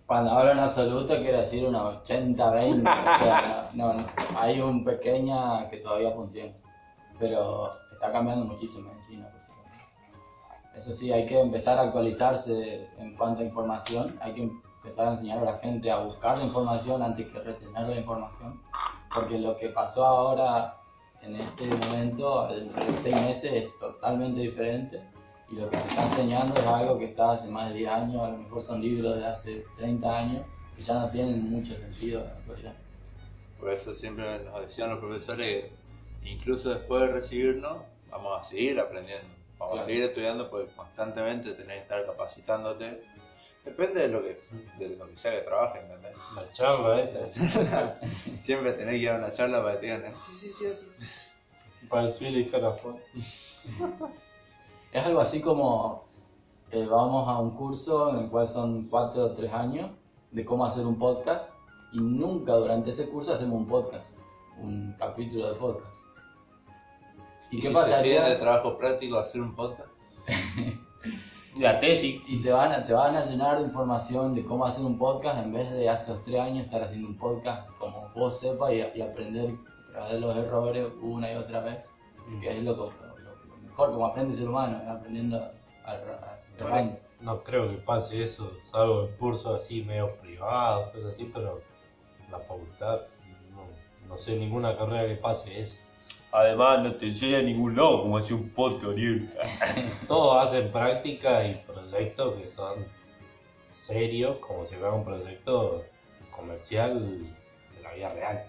Cuando hablo en absoluto quiero decir una 80-20, o sea, no, no, hay un pequeña que todavía funciona, pero está cambiando muchísimo medicina. pues. Eso sí, hay que empezar a actualizarse en cuanto a información, hay que empezar a enseñar a la gente a buscar la información antes que retener la información, porque lo que pasó ahora en este momento, dentro de seis meses, es totalmente diferente y lo que se está enseñando es algo que está hace más de 10 años, a lo mejor son libros de hace 30 años que ya no tienen mucho sentido en la actualidad. Por eso siempre nos decían los profesores que incluso después de recibirnos, vamos a seguir aprendiendo. Vamos Claro. a seguir estudiando porque constantemente tenés que estar capacitándote. Depende de lo que, de lo que sea que trabajes, ¿entendés? La charla esta. Siempre tenés que ir a una charla para que te digan, sí, sí, sí, así. Para el filo y carafón. Es algo así como eh, vamos a un curso en el cual son 4 o 3 años de cómo hacer un podcast y nunca durante ese curso hacemos un podcast, un capítulo de podcast. ¿Y, ¿Y qué si pasaría? de trabajo práctico hacer un podcast? La tesis. Y te van, a, te van a llenar de información de cómo hacer un podcast en vez de hace dos, tres años estar haciendo un podcast como vos sepas y, y aprender a través de los errores una y otra vez. Que es lo, lo- lo- mejor, como aprende el ser humano, aprendiendo a, a. No creo que pase eso, salvo en cursos así medio privados, cosas así, pero la facultad no, no sé ninguna carrera que pase eso. Además, no te enseña ningún lado cómo hacer un podcast, Ariel. Todos hacen prácticas y proyectos que son serios, como si fuera un proyecto comercial de la vida real.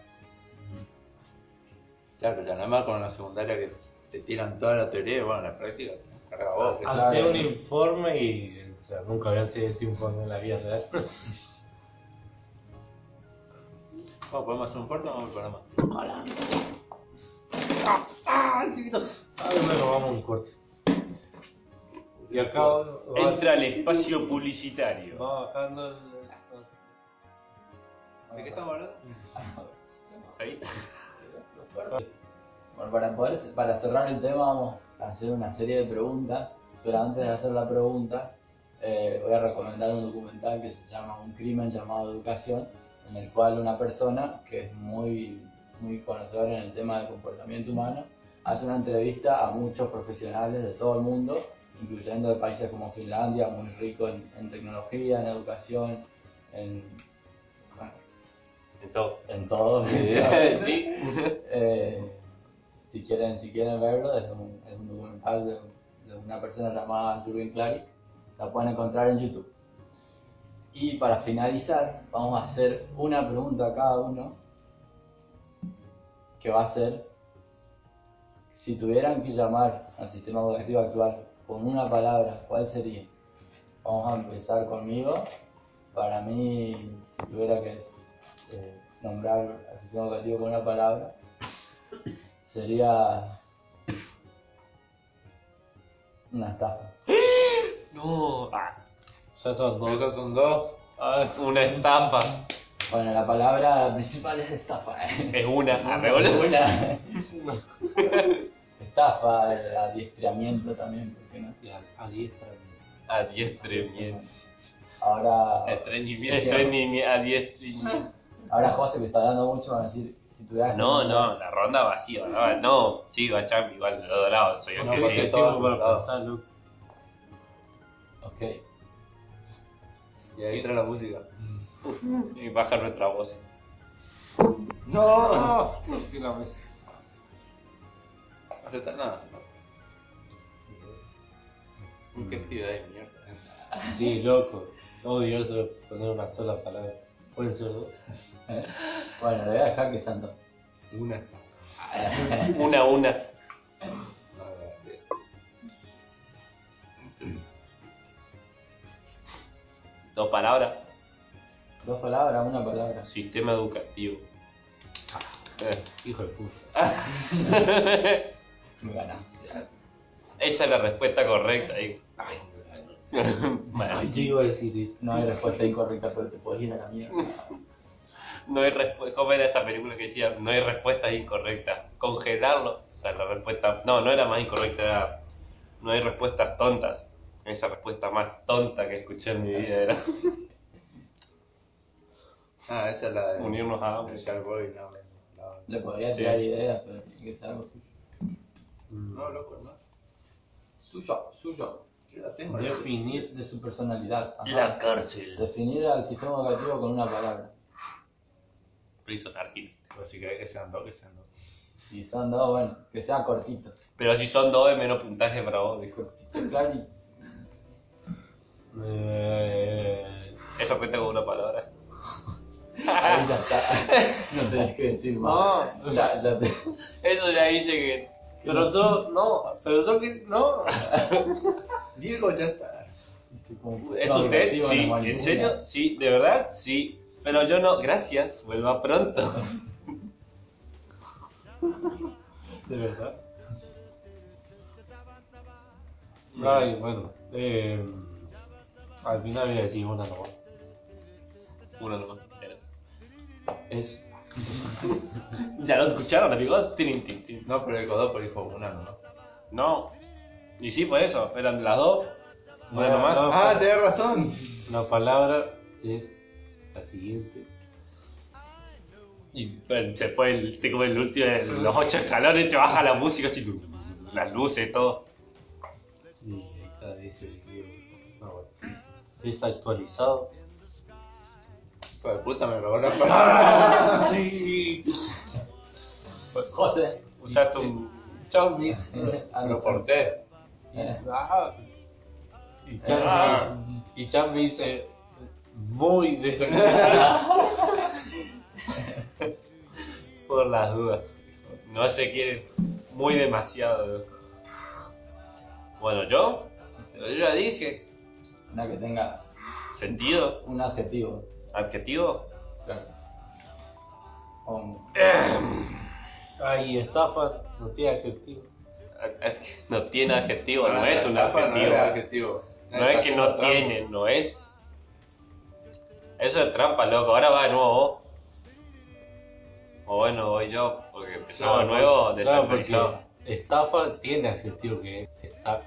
Claro, ya nada más con la secundaria que te tiran toda la teoría y bueno, la práctica carga vos. que Claro. Hacer un informe y o sea, nunca había sido ese informe en la vida real. Bueno, podemos hacer un corto o vamos para más. Ah, bueno, vamos a un corte. Y acá va, Entra al espacio publicitario. va bajando el... ¿De qué estamos hablando? Ahí. Bueno, para, poder, para cerrar el tema vamos a hacer una serie de preguntas, pero antes de hacer la pregunta eh, voy a recomendar un documental que se llama Un crimen llamado Educación, en el cual una persona que es muy, muy conocedora en el tema de comportamiento humano hace una entrevista a muchos profesionales de todo el mundo, incluyendo de países como Finlandia, muy rico en, en tecnología, en educación, en, bueno, En todo. en todo. sí. Eh, si quieren si quieren verlo es un, es un documental de, de una persona llamada Jürgen Klarik la pueden encontrar en YouTube y para finalizar vamos a hacer una pregunta a cada uno que va a ser si tuvieran que llamar al sistema educativo actual con una palabra ¿cuál sería? vamos a empezar conmigo para mí si tuviera que eh, nombrar al sistema educativo con una palabra sería una estafa. No. Ah, Ya son Me dos. con dos. ah, una estafa. Bueno, la palabra principal es estafa. Es una. Arre, boludo. Una. estafa, el adiestramiento también, ¿por qué no? Adiestramiento. Adiestramiento. Ahora, Estreñimiento. Estreñimiento. Adiestramiento. ahora José que está hablando mucho van a decir, si tuvieras que No, no, la ronda vacía. No, no sí, va Champi, igual de los dos lados. Soy el No, que. Este tiempo todo para loco. Ok. Y ahí entra la música. Y baja nuestra voz. ¡No! Toqué la mesa. No está nada. Un quejido ahí, mierda. Sí, loco. Odio eso de poner una sola palabra. Pueden ser dos. Bueno, le voy a dejar que sean dos. Una. Una a una. Dos palabras. Dos palabras, una palabra. Sistema educativo. Eh. Hijo de puta. Me ganaste. Esa es la respuesta correcta. ahí. Bueno, Ay, yo iba a decir eso. No hay respuesta incorrecta, pero te puedes ir a la mierda. no hay respuesta. ¿Cómo era esa película que decía? No hay respuestas incorrectas. Congelarlo. O sea, la respuesta. No, no era más incorrecta, era. No hay respuestas tontas. Esa respuesta más tonta que escuché en mi vida era Ah, esa es la de. unirnos a de ambos. Sharkboy, no. no. Le podría Sí. tirar ideas, pero tiene que ser algo suyo. No, loco, no. Suyo, suyo. Yo la tengo. Definir. De su personalidad. Ajá. La cárcel. Definir al sistema educativo con una palabra. Prison Architect. Pues si querés que sean dos, que sean dos. Si son dos, bueno, que sea cortito. Pero si son dos es menos puntaje para vos, dijo. Cortito, claro y Eh, Eso cuenta con una palabra. Ahí ya está. No tenés que decir más. Ya, ya te... Eso ya dice que. pero yo, no, pero yo que, no. Diego ya está. ¿Es usted? Sí. ¿En serio? Sí, ¿de verdad? Sí. Pero yo no. Gracias. Vuelva pronto. De verdad. Ay, bueno. Eh, al final voy a decir una nomás. Uno nomás. Es. ¿Ya lo escucharon, amigos? Tin, tin, tin. No, pero el Godó por dijo una nomás. No. Y sí, por eso. Eran las dos. Bueno, más. No, Ah, tenés razón. La palabra es la siguiente. Y bueno, después el, te come el último, los ocho escalones, te baja la música, así, las luces, todo. Y ahí está, dice. No, bueno. Desactualizado. Hijo de puta, me robó la palabra. Sí. José. Usaste un chombis. Ah, Lo porté. eh, Ah. Y Chan, Ah. y Chan me dice muy desactualizado. Por las dudas. No se quiere muy demasiado. Bueno, yo, yo ya dije. Una que tenga ¿Sentido? un adjetivo. ¿Adjetivo? Claro. Ay, estafa, no tiene adjetivo. Ad- ad- No tiene adjetivo, no Ah, es un estafa No adjetivo. adjetivo. No es que no tiene, no es. Eso es trampa, loco. Ahora va de nuevo vos. O bueno, voy yo, porque empezamos de nuevo claro, desactualizado. porque estafa tiene adjetivo que es está.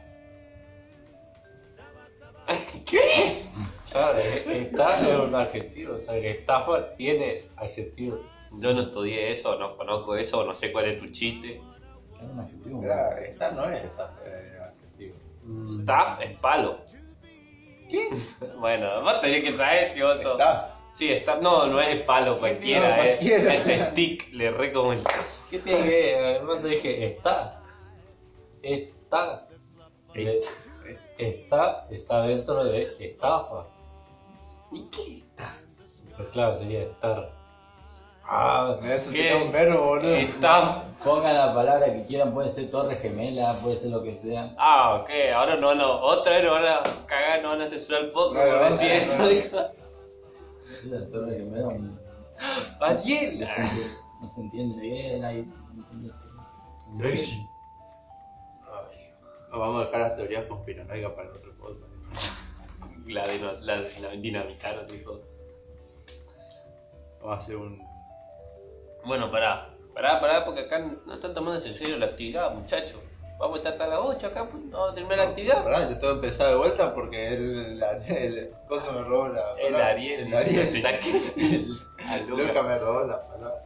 ¿Qué? Claro, es- está es un adjetivo, o sea que estafa tiene adjetivo. Yo no estudié eso, no conozco eso, no sé cuál es tu chiste. es un adjetivo. Esta no es esta, eh, adjetivo. Mm, Staff es palo. ¿Qué? bueno, vos tenés que saber, tío. eso. Está. Sí, staff. No, no es palo cualquiera, No, es, cualquiera. es stick, le re como el. ¿Qué tiene que ver? Además te dije está. Está. Es- está, está dentro de estafa. ¿Y qué está? Pues claro, sería estar. Ah, Eso ¿Qué? tiene un verbo, boludo. Pongan la palabra que quieran, puede ser torre gemela, puede ser lo que sea. Ah, ok, ahora no, no, otra vez nos van a cagar, nos van a censurar el podcast No, por no, decir no, eso, no. dijo. La torre gemela un- no, se entiende, no se entiende bien, ahí no entiende. Messi. Ay, no, vamos a dejar las teorías conspiranoicas para el otro podcast. La, la, la dinamitaron, dijo. Vamos a hacer un. Bueno, pará, pará, pará, porque acá no están tomando en serio la actividad, muchachos. Vamos a estar hasta las 8 acá, pues, vamos a terminar la actividad. Pará, yo tengo que empezar de vuelta porque el. el, el cosa me robó la. El. Ariel, El Ariel. ¿será que- a Luca. Luca me robó la palabra.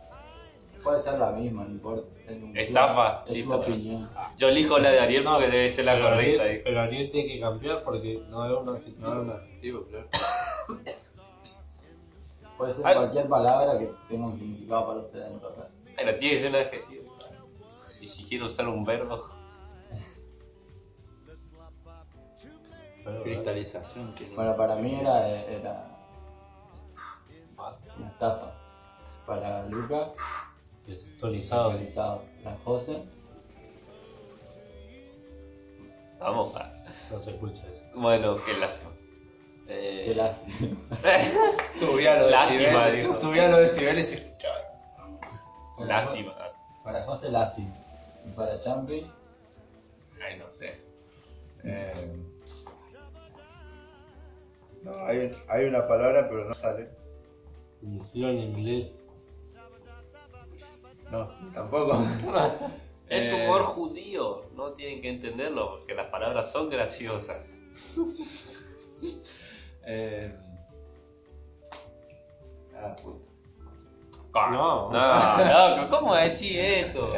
Puede ser la misma, no importa. Es un- Estafa, Es su listo. opinión. Yo elijo la de Ariel porque debe ser la pero correcta. Ariel, dijo. pero Ariel tiene que cambiar porque no es un adjetivo. No es un adjetivo, claro. Puede ser Al- cualquier palabra que tenga un significado para ustedes en todo caso. Pero tiene que ser un adjetivo. Y si quiero usar un verbo. Pero, Cristalización tiene. Bueno, para mí era, era una estafa. Para Luca, Desactualizado. actualizado. Para José, Vamos, a- No se escucha eso. bueno, qué lástima. qué Eh, lástima. Subía los Lástima, decibeles. Subía los decibeles y escuchaba. lástima. Para José, lástima. Y para Champi, Ay, no sé. Eh, no, hay, hay una palabra, pero no sale. Inició en inglés. No, tampoco. Es Eh, humor judío, no tienen que entenderlo porque las palabras son graciosas. Eh, ah, puta. No. no, loco, ¿cómo decís eso?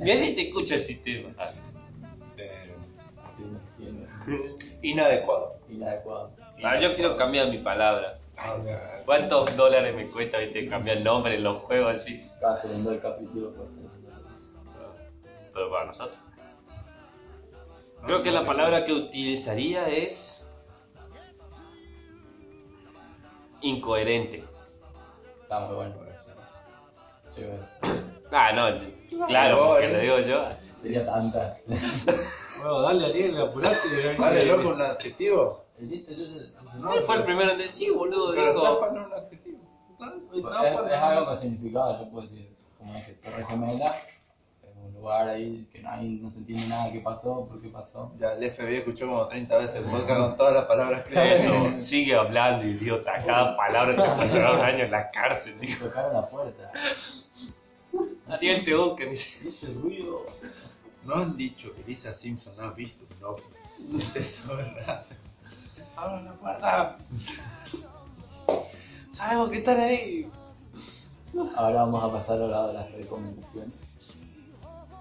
Mira si te escucha el sistema. Eh, sí, no entiendo. inadecuado. Inadecuado. Ah, yo quiero cambiar mi palabra. ¿Cuántos dólares me cuesta viste, cambiar el nombre en los juegos así? Cada segundo del capítulo pues, Pero para nosotros. Creo que la palabra que utilizaría es incoherente. Está muy bueno. Sí, bueno. Ah, no, claro, porque lo digo yo. Tenía tantas. Bueno, dale Ariel, apurate. Vale, loco, un adjetivo. Sí. Él fue el primero en decir, boludo, Pero dijo. estafa no es un adjetivo. Es, es algo con significado, yo puedo decir, como dije, Torre Gemela, es un lugar ahí que no, hay, no se entiende nada qué pasó, por qué pasó. Ya el FBI escuchó como 30 veces el podcast con todas las palabras clave. Eso, sigue hablando, idiota. Cada palabra te pasará un año en la cárcel, dijo. Tocaron la puerta. Así él te busca, dice. Dice ruido. No han dicho que Lisa Simpson ha visto un ovni. Eso, ¿verdad? ¡Abran la puerta! Sabemos que están ahí. Ahora vamos a pasar al lado de las recomendaciones.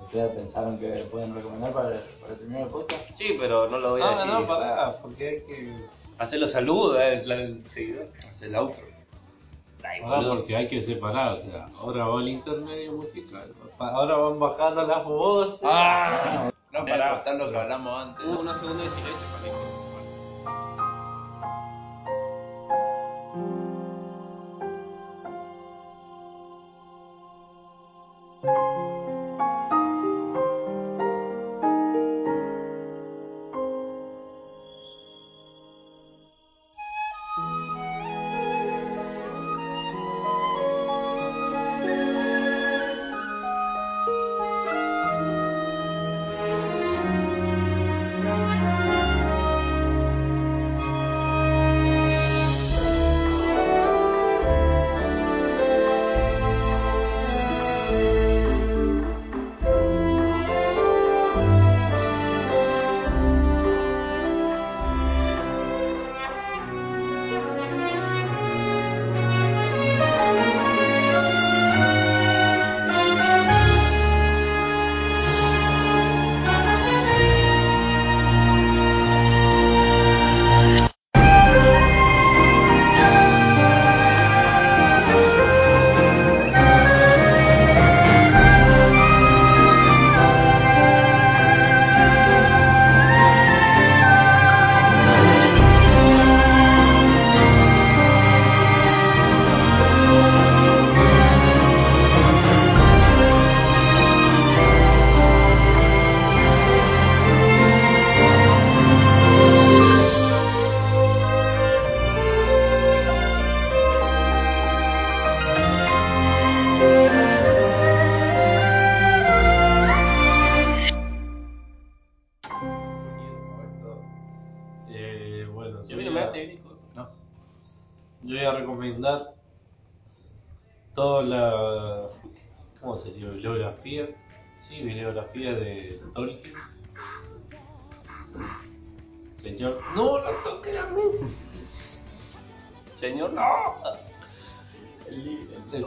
¿Ustedes pensaron que pueden recomendar para, para terminar el podcast? Sí, pero no lo voy a No, decir. no, pará, porque hay que. Hacer los saludos al, al seguidor. Hace el outro. Ay, boludo. porque hay que separar, o sea, ahora va el intermedio musical. Ahora van bajando las voces. Ah, No, Pará. para cortar lo que hablamos antes. Hubo unos segundos de silencio para mí.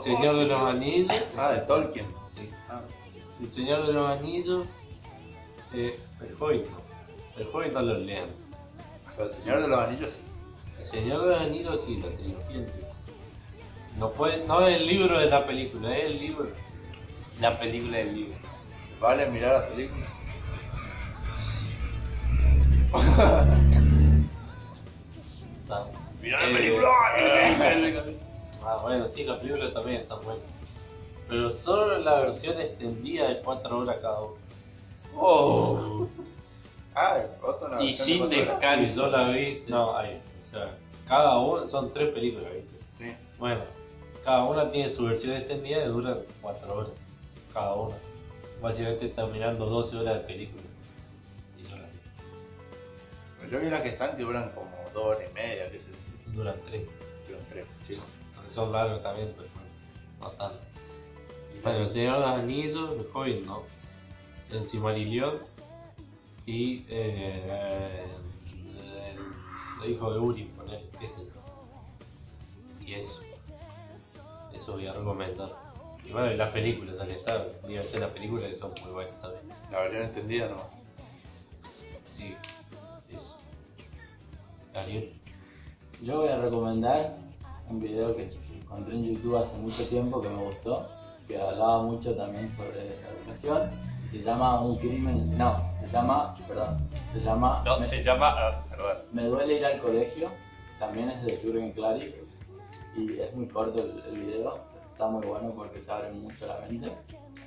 El Señor de los Anillos. Ah, de Tolkien. Sí. Ah, El Señor de los Anillos. Eh, el Hobbit. El Hobbit no lo lean. pero el Señor de los Anillos sí. El Señor de los Anillos sí, la trilogía. No, puede, no es el libro de la película, es el libro. La película del libro. ¿Vale mirar la película? Mira la Eh, película. Ah, bueno, sí, las películas también están buenas. Pero solo la versión extendida de 4 horas cada uno. Oh. Ah, otra Y sin de. Y yo la vi, no, hay, o sea, cada una, son tres películas, ¿viste? Sí. Bueno, cada una tiene su versión extendida y dura 4 horas, cada una. Básicamente están mirando 12 horas de película. Y yo la vi. Yo vi las que están que duran como dos horas y media, qué sé yo. Duran 3. Duran tres, sí. Son largos también, pero no tanto. Bueno, el Señor de los Anillos, el Hobbit, ¿no? El Silmarillion y eh, el, el hijo de Uri, poner, qué sé yo. Y eso. Eso voy a recomendar. Y bueno, y las películas, al estar, divertirse las películas que son muy buenas también. La versión entendida no. Sí, eso. Ariel. Yo voy a recomendar un video que encontré en YouTube hace mucho tiempo que me gustó, que hablaba mucho también sobre la educación. y Se llama Un crimen. No, se llama. Perdón. Se llama. No, me, se llama. ah, perdón. Me duele ir al colegio. También es de Jürgen Klarik. Y es muy corto el, el video. Está muy bueno porque te abre mucho la mente.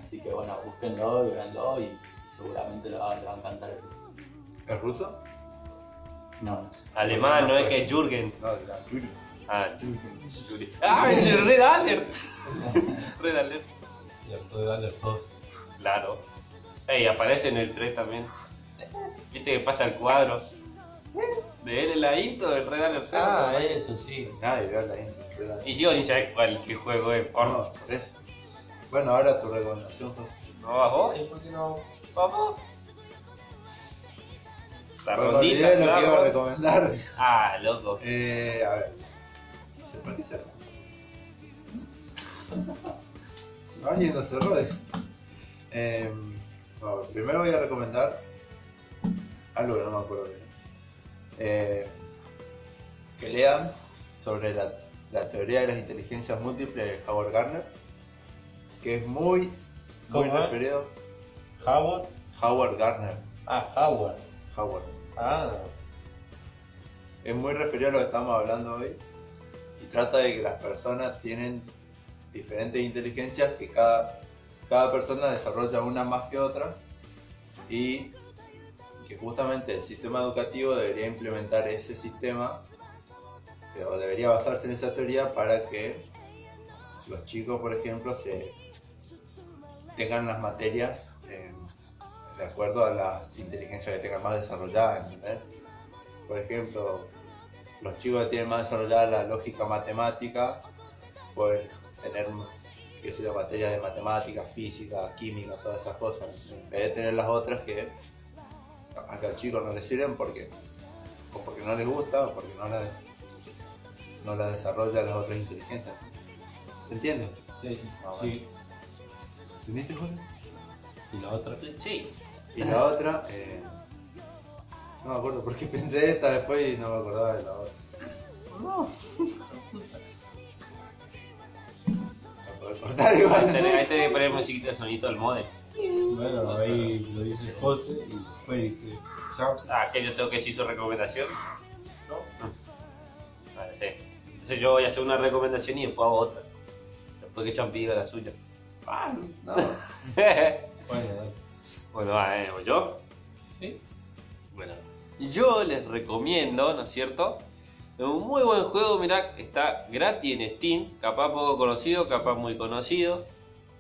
Así que bueno, búsquenlo y véanlo y, y seguramente le va, le va a encantar el video. ¿Es ruso? No, Alemán, no es que es Jürgen. No, Yuri. Ah. ¡Ah, el Red Alert! Red Alert. Y después darle dos. Claro. Ey, aparece en el 3 también. ¿Viste que pasa el cuadro? De él en la intro del Red Alert 3. Ah, eso sí. Nadie vio la intro. ¿verdad? Y sigo ni sabes cuál qué juego es, porno. No, por eso. Bueno, ahora tu recomendación, José. ¿No vos? ¿Y por qué no? ¿Vamos? La rondita, olvidé lo que iba a claro. recomendar. Ah, loco. Eh, a ver. ¿Por qué se Alguien nos cerró. eh. Eh, no, primero voy a recomendar algo que no me acuerdo bien. Eh, que lean sobre la, la teoría de las inteligencias múltiples de Howard Gardner, que es muy, muy referido. Howard. Howard Gardner. Ah, Howard. Howard. Ah, es muy referido a lo que estamos hablando hoy y trata de que las personas tienen diferentes inteligencias que cada, cada persona desarrolla unas más que otras y que justamente el sistema educativo debería implementar ese sistema o debería basarse en esa teoría para que los chicos por ejemplo se tengan las materias de acuerdo a las inteligencias que tengan más desarrolladas por ejemplo, los chicos que tienen más desarrollada la lógica matemática pueden tener, qué sé yo, materias de matemática, física, química, todas esas cosas, en vez de tener las otras que capaz que al chico no le sirven porque o porque no les gusta o porque no las no las desarrolla las otras inteligencias. ¿Se entiende? Sí. Ah, bueno. sí. ¿Entendiste, Julio? Y la otra. Sí. Y la otra, eh, no me acuerdo por qué pensé esta después y no me acordaba de la otra. La puedo cortar Ahí igual. tenés, ahí tenés que poner musiquita de sonito al modem. Bueno, ahí lo dice José y después dice chao. Ah, que yo tengo que decir su recomendación. ¿No? Vale, sí. Entonces yo voy a hacer una recomendación y después hago otra. Después que Champi diga la suya. Ah, no. Bueno, bueno, va, eh, ¿voy yo. ¿Sí? Bueno, yo les recomiendo, ¿no es cierto? Un muy buen juego, mirá, está gratis en Steam, capaz poco conocido, capaz muy conocido.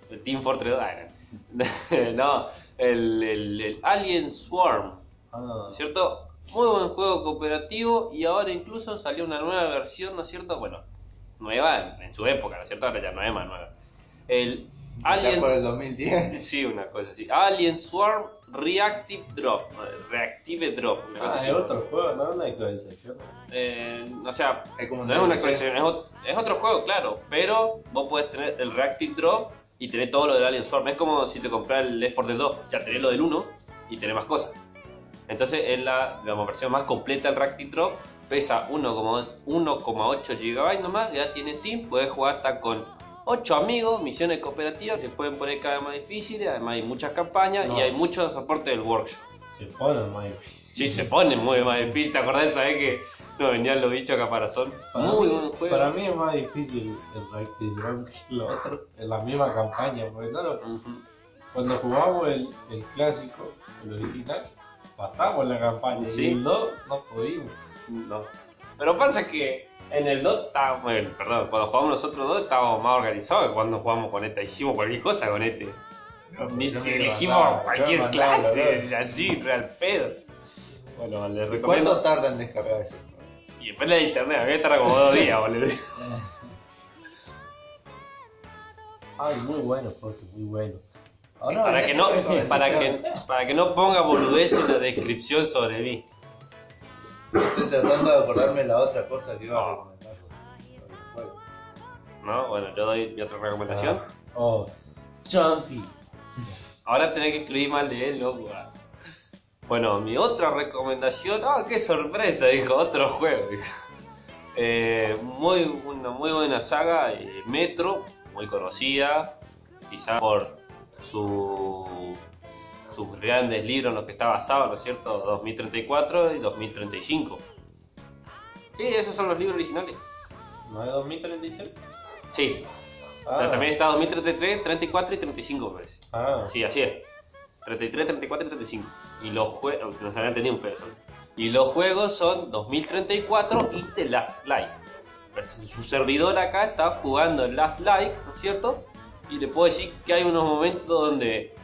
El Team Fortress 2, ah, no, el, el- el Alien Swarm, Ah, ¿no es cierto? Muy buen juego cooperativo y ahora incluso salió una nueva versión, ¿no es cierto? Bueno, nueva en, en su época, ¿no es cierto? Ahora ya no es más nueva. El Alien por el 2010. Sí, una cosa así. Alien Swarm Reactive Drop. Reactive Drop. Ah, es otro juego, no una actualización. Eh, o sea, Es como no es una actualización, es, es otro juego, claro. Pero vos podés tener el Reactive Drop y tener todo lo del Alien Swarm. Es como si te compras el Left 4 Dead 2. Ya tenés lo del 1 y tenés más cosas. Entonces es la digamos, versión más completa del Reactive Drop. Pesa 1,8 GB nomás. Ya tiene Steam. Puedes jugar hasta con 8 amigos. Misiones cooperativas que se pueden poner cada vez más difíciles. Además hay muchas campañas No. y hay mucho soporte del workshop. Se pone más difícil. Sí, se pone muy más difícil. ¿Te acordás, sabés que no venían los bichos a caparazón? Para Muy mí, buen juego. Para mí es más difícil el Reactive Drop que lo otro, en la misma campaña, porque no lo- Ujú. cuando jugamos el, el clásico, el original, pasamos la campaña Sí. y el 2 no pudimos. No. Pero pasa que en el 2 estábamos, bueno, perdón, cuando jugamos nosotros dos estábamos más organizados que cuando jugamos con este. Hicimos cualquier cosa con este. Ni Yo si elegimos mandaba, cualquier mandaba, clase, la así, real pedo. Bueno, ¿Cuánto recomiendo. tarda en descargar ese juego? Y depende de internet, a mí me tarda como dos días, boludo. Ay, muy bueno, José, muy bueno. No, para que no, para que, para que no ponga boludez en la descripción sobre mí. Estoy tratando de acordarme la otra cosa que iba a No. recomendar. juego. ¿No? Bueno, yo doy mi otra recomendación. Oh, Jumpy. Ahora tenés que escribir mal de él, loco. Bueno, mi otra recomendación. ¡Ah, qué sorpresa! Dijo, otro juego. dijo. Eh, muy, una muy buena saga, eh, Metro, muy conocida, quizá por su, sus grandes libros en los que está basado, ¿no es cierto? 2034 y 2035. Sí, esos son los libros originales. ¿No es 2033? Sí, Ah, pero también está 2033, 34 y 35, me parece. Ah, Sí, así es. 33, 34 y 35. Y los juegos, no se habían tenido un. Y los juegos son 2034 y The Last Light. Su servidor acá está jugando el Last Light, ¿no es cierto? Y le puedo decir que hay unos momentos donde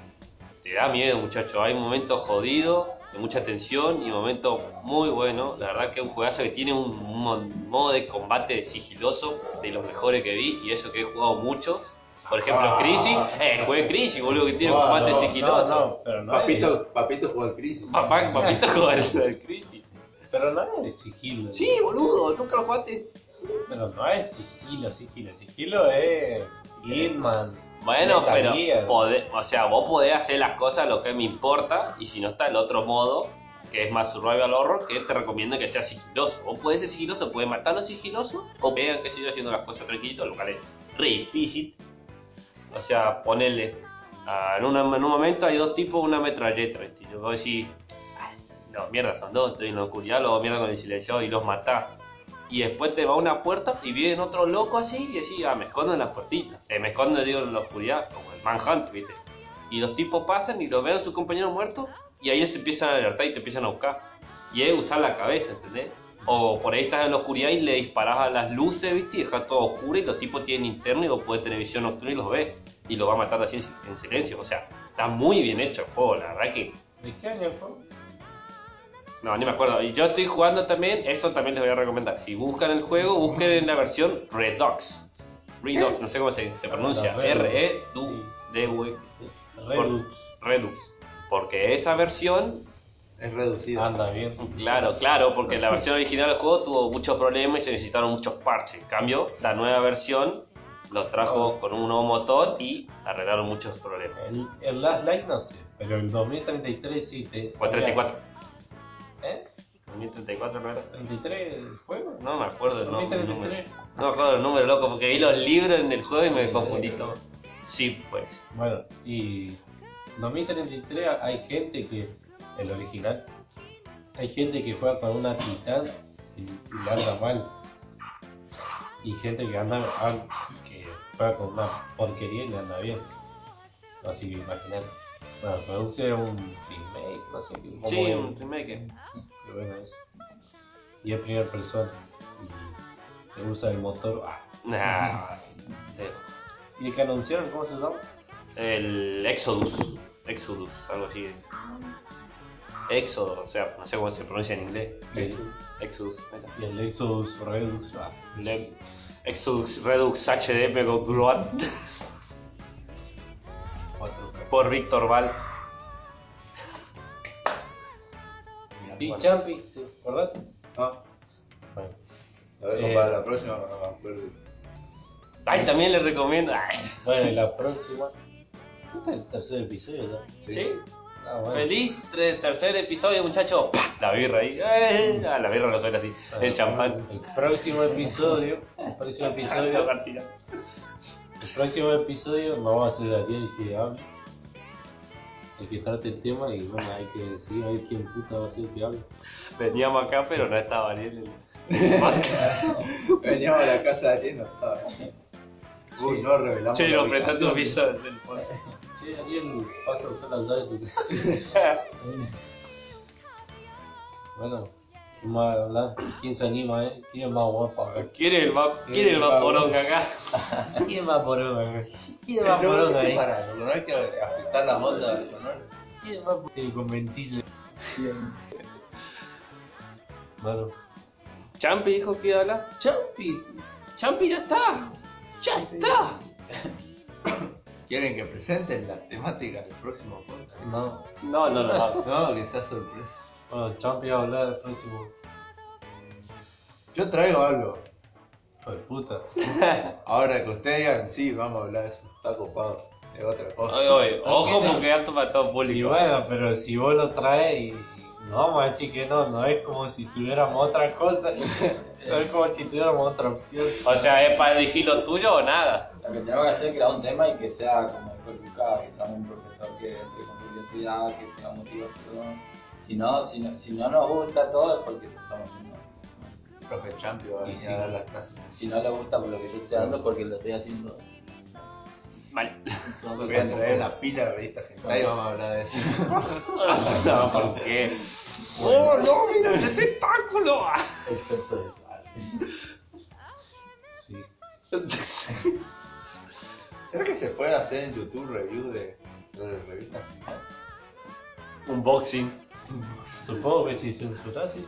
te da miedo, muchacho. Hay momentos jodidos, de mucha tensión y momentos muy buenos. La verdad que es un juegazo que tiene un, un modo de combate sigiloso de los mejores que vi. Y eso que he jugado muchos. Por ejemplo, Ah. Crisis, eh, jugué Crisis, boludo, que tiene Ah, combate no, sigiloso. No, no, pero no es, Papito, papito jugó al Crisis. Papá, papito juega el, el Crisis. pero no es sigilo. Sí, boludo, nunca lo jugaste. Sí, pero no es sigilo, sigilo. Sigilo es Hitman. Bueno, Metal pero, Gear. pode- o sea, vos podés hacer las cosas lo que me importa, y si no está el otro modo, que es más survival horror, que te recomiendo que sea sigiloso. Vos podés ser sigiloso, podés matarlo sigiloso, o vean que siga haciendo las cosas tranquilito, lo cual es re difícil. O sea, ponerle, ah, en, una- en un momento hay dos tipos, una metralleta, ¿viste? Y vos decís, "Ay, no, mierda, son dos, estoy en la oscuridad, los mierda con el silenciado y los matás. Y después te va a una puerta y viene otro loco así y decís, ah, me escondo en las puertitas. Eh, me escondo, digo, en la oscuridad, como el Manhunt, ¿viste? Y los tipos pasan y los ven a su compañero muerto y ahí ellos se empiezan a alertar y te empiezan a buscar. Y es usar la cabeza, ¿entendés? O por ahí estás en la oscuridad y le disparás a las luces, ¿viste? Y dejas todo oscuro y los tipos tienen interno y vos podés tener visión nocturna y los ves. Y los va matando así en, en silencio. O sea, está muy bien hecho el juego, la verdad que ¿De qué año fue? No, ni me acuerdo. Y yo estoy jugando también, eso también les voy a recomendar. Si buscan el juego, busquen en la versión Redux. Redux, no sé cómo se, se pronuncia. Ah, Redux. Redux. Redux. Porque esa versión, Es reducido. Anda bien. claro, claro, porque la versión original del juego tuvo muchos problemas y se necesitaron muchos parches. En cambio, la nueva versión los trajo con un nuevo motor y arreglaron muchos problemas. El, el Last Light no sé, pero el 2033 sí te. O 34. ¿Eh? 2034 no era. ¿33 el juego? No me acuerdo el nombre. 2033. No me acuerdo el número, loco, porque vi los libros en el juego y me confundí todo. Sí, pues. Bueno, y 2033 hay gente que, el original, hay gente que juega con una titán y, y le anda mal. Y gente que anda an- que juega con una porquería y le anda bien. Así que imagínate. Bueno, Redux es un remake, no sé cómo Sí, un remake. Sí, pero bueno eso. Y es primera persona. Y le usa el motor. ah. Nah, sí. Y el que anunciaron, ¿cómo se llama? El Exodus. Exodus, algo así. Éxodo, o sea, no sé cómo se pronuncia en inglés. Exodus. está. y el Exodus Redux. ah. Exodus Redux HD Mega Upload 4K. por Víctor Val. Y Champi, ¿te acordaste? No, Bueno, a ver, Eh. para la próxima no me acuerdo. Ay, también le recomiendo. Ay, bueno, y la próxima. Este es el tercer episodio ya. sí. Ah, bueno. Feliz tre- tercer episodio, muchacho. ¡Pah! La birra ahí. Eh, ah, la birra no suena así. El champán. El próximo episodio. El próximo episodio. El próximo episodio no va a ser Ariel el que hable. El que trate el tema y bueno, hay que decidir a ver quién puta va a ser el que hable. Veníamos acá, pero no estaba Ariel. Veníamos a la casa de Ariel, no estaba. Uy, no revelamos. Che, la no prestando ubicación. piso del podcast. Che, Ariel, pasa a buscar la llave de tu casa. Bueno, ¿quién más hablar? ¿Quién se anima, eh? ¿Quién es más guapo acá? ¿Quién es el más, quién es el más poronga acá? ¿Quién es más poronga acá? ¿Quién es No, más poronga ¿qué te ahí? para? Porque no hay que afectar las ondas sonoras. ¿Quién es más poronga? Con ventillo. Bueno, Champi dijo que iba a hablar. Champi. Champi ya está. Ya está. ¿Quieren que presenten la temática del próximo podcast? No. No, no, no. No, que sea sorpresa. Bueno, Champi va a hablar del próximo. Yo traigo algo. Hijo de puta. Ahora que ustedes digan, sí, vamos a hablar de eso. Está copado. Es otra cosa. Oye, oye, ojo porque apto para todo Y público. bueno, pero si vos lo traes y, y no vamos a decir que no, no es como si tuviéramos otra cosa, no es como si tuviéramos otra opción. O sea, ¿es para elegir lo tuyo o nada? Lo que tenemos que hacer es crear un tema y que sea como dijo el Lucas, que sea un profesor que entre con curiosidad, que tenga motivación. Si no, si no, si no nos gusta todo es porque lo estamos haciendo. Profe Champion va a Y venir sí. a dar las clases. Si no le gusta por lo que yo estoy dando porque lo estoy haciendo. Mal. Voy a traer una pila de revistas hentai y vamos a hablar de eso. No, ¿por qué? ¡Oh, no, mira ese tentáculo! Excepto de sal. Sí. ¿Será que se puede hacer en YouTube review de, de revistas? Unboxing. Supongo que si censurase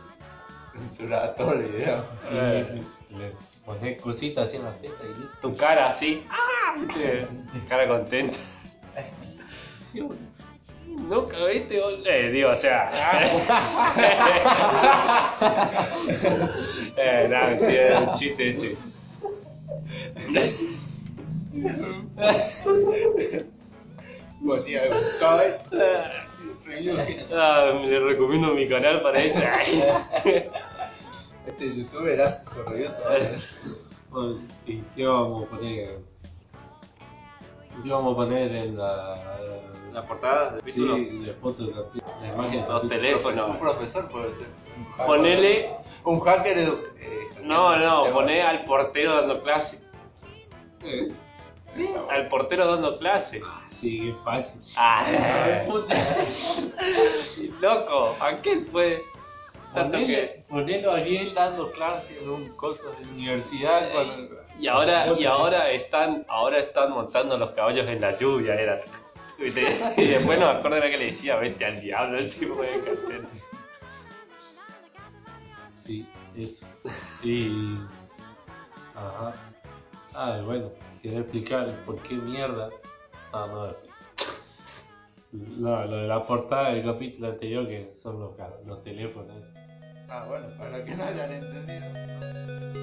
Censurada todo el video. y Eh. les, les cositas así en las tetas y listo. Tu cara así. ¡Ah! ¿viste? Cara contenta. Nunca viste, eh, digo, o sea. eh, no, sí, es un chiste ese. Ponía. Ah, le recomiendo mi canal para eso. Este youtuber hace su review. Bueno, ¿Y qué vamos a poner? ¿Qué vamos a poner en la. La portada del título. Sí, la foto, la, la imagen del Los capítulo? teléfonos. Un profesor puede ser. Ponele. Un hacker edu eh, No, no, poné al portero dando clase. Eh, Al portero dando clase. Sí, qué fácil. Ah, loco, ¿a qué puede? Tanto que- ponelo a Ariel dando clases en coso de universidad con... Y ahora, y ahora están, ahora están montando los caballos en la lluvia, era. Y después no me acuerdo era que le decía, vete al diablo el tipo de cartel. Sí, eso. Y... Ajá. Ah, y bueno, quería explicar por qué mierda... Ah, no. No, lo de la portada del capítulo anterior que son los, los teléfonos. Ah, bueno, para que no hayan entendido.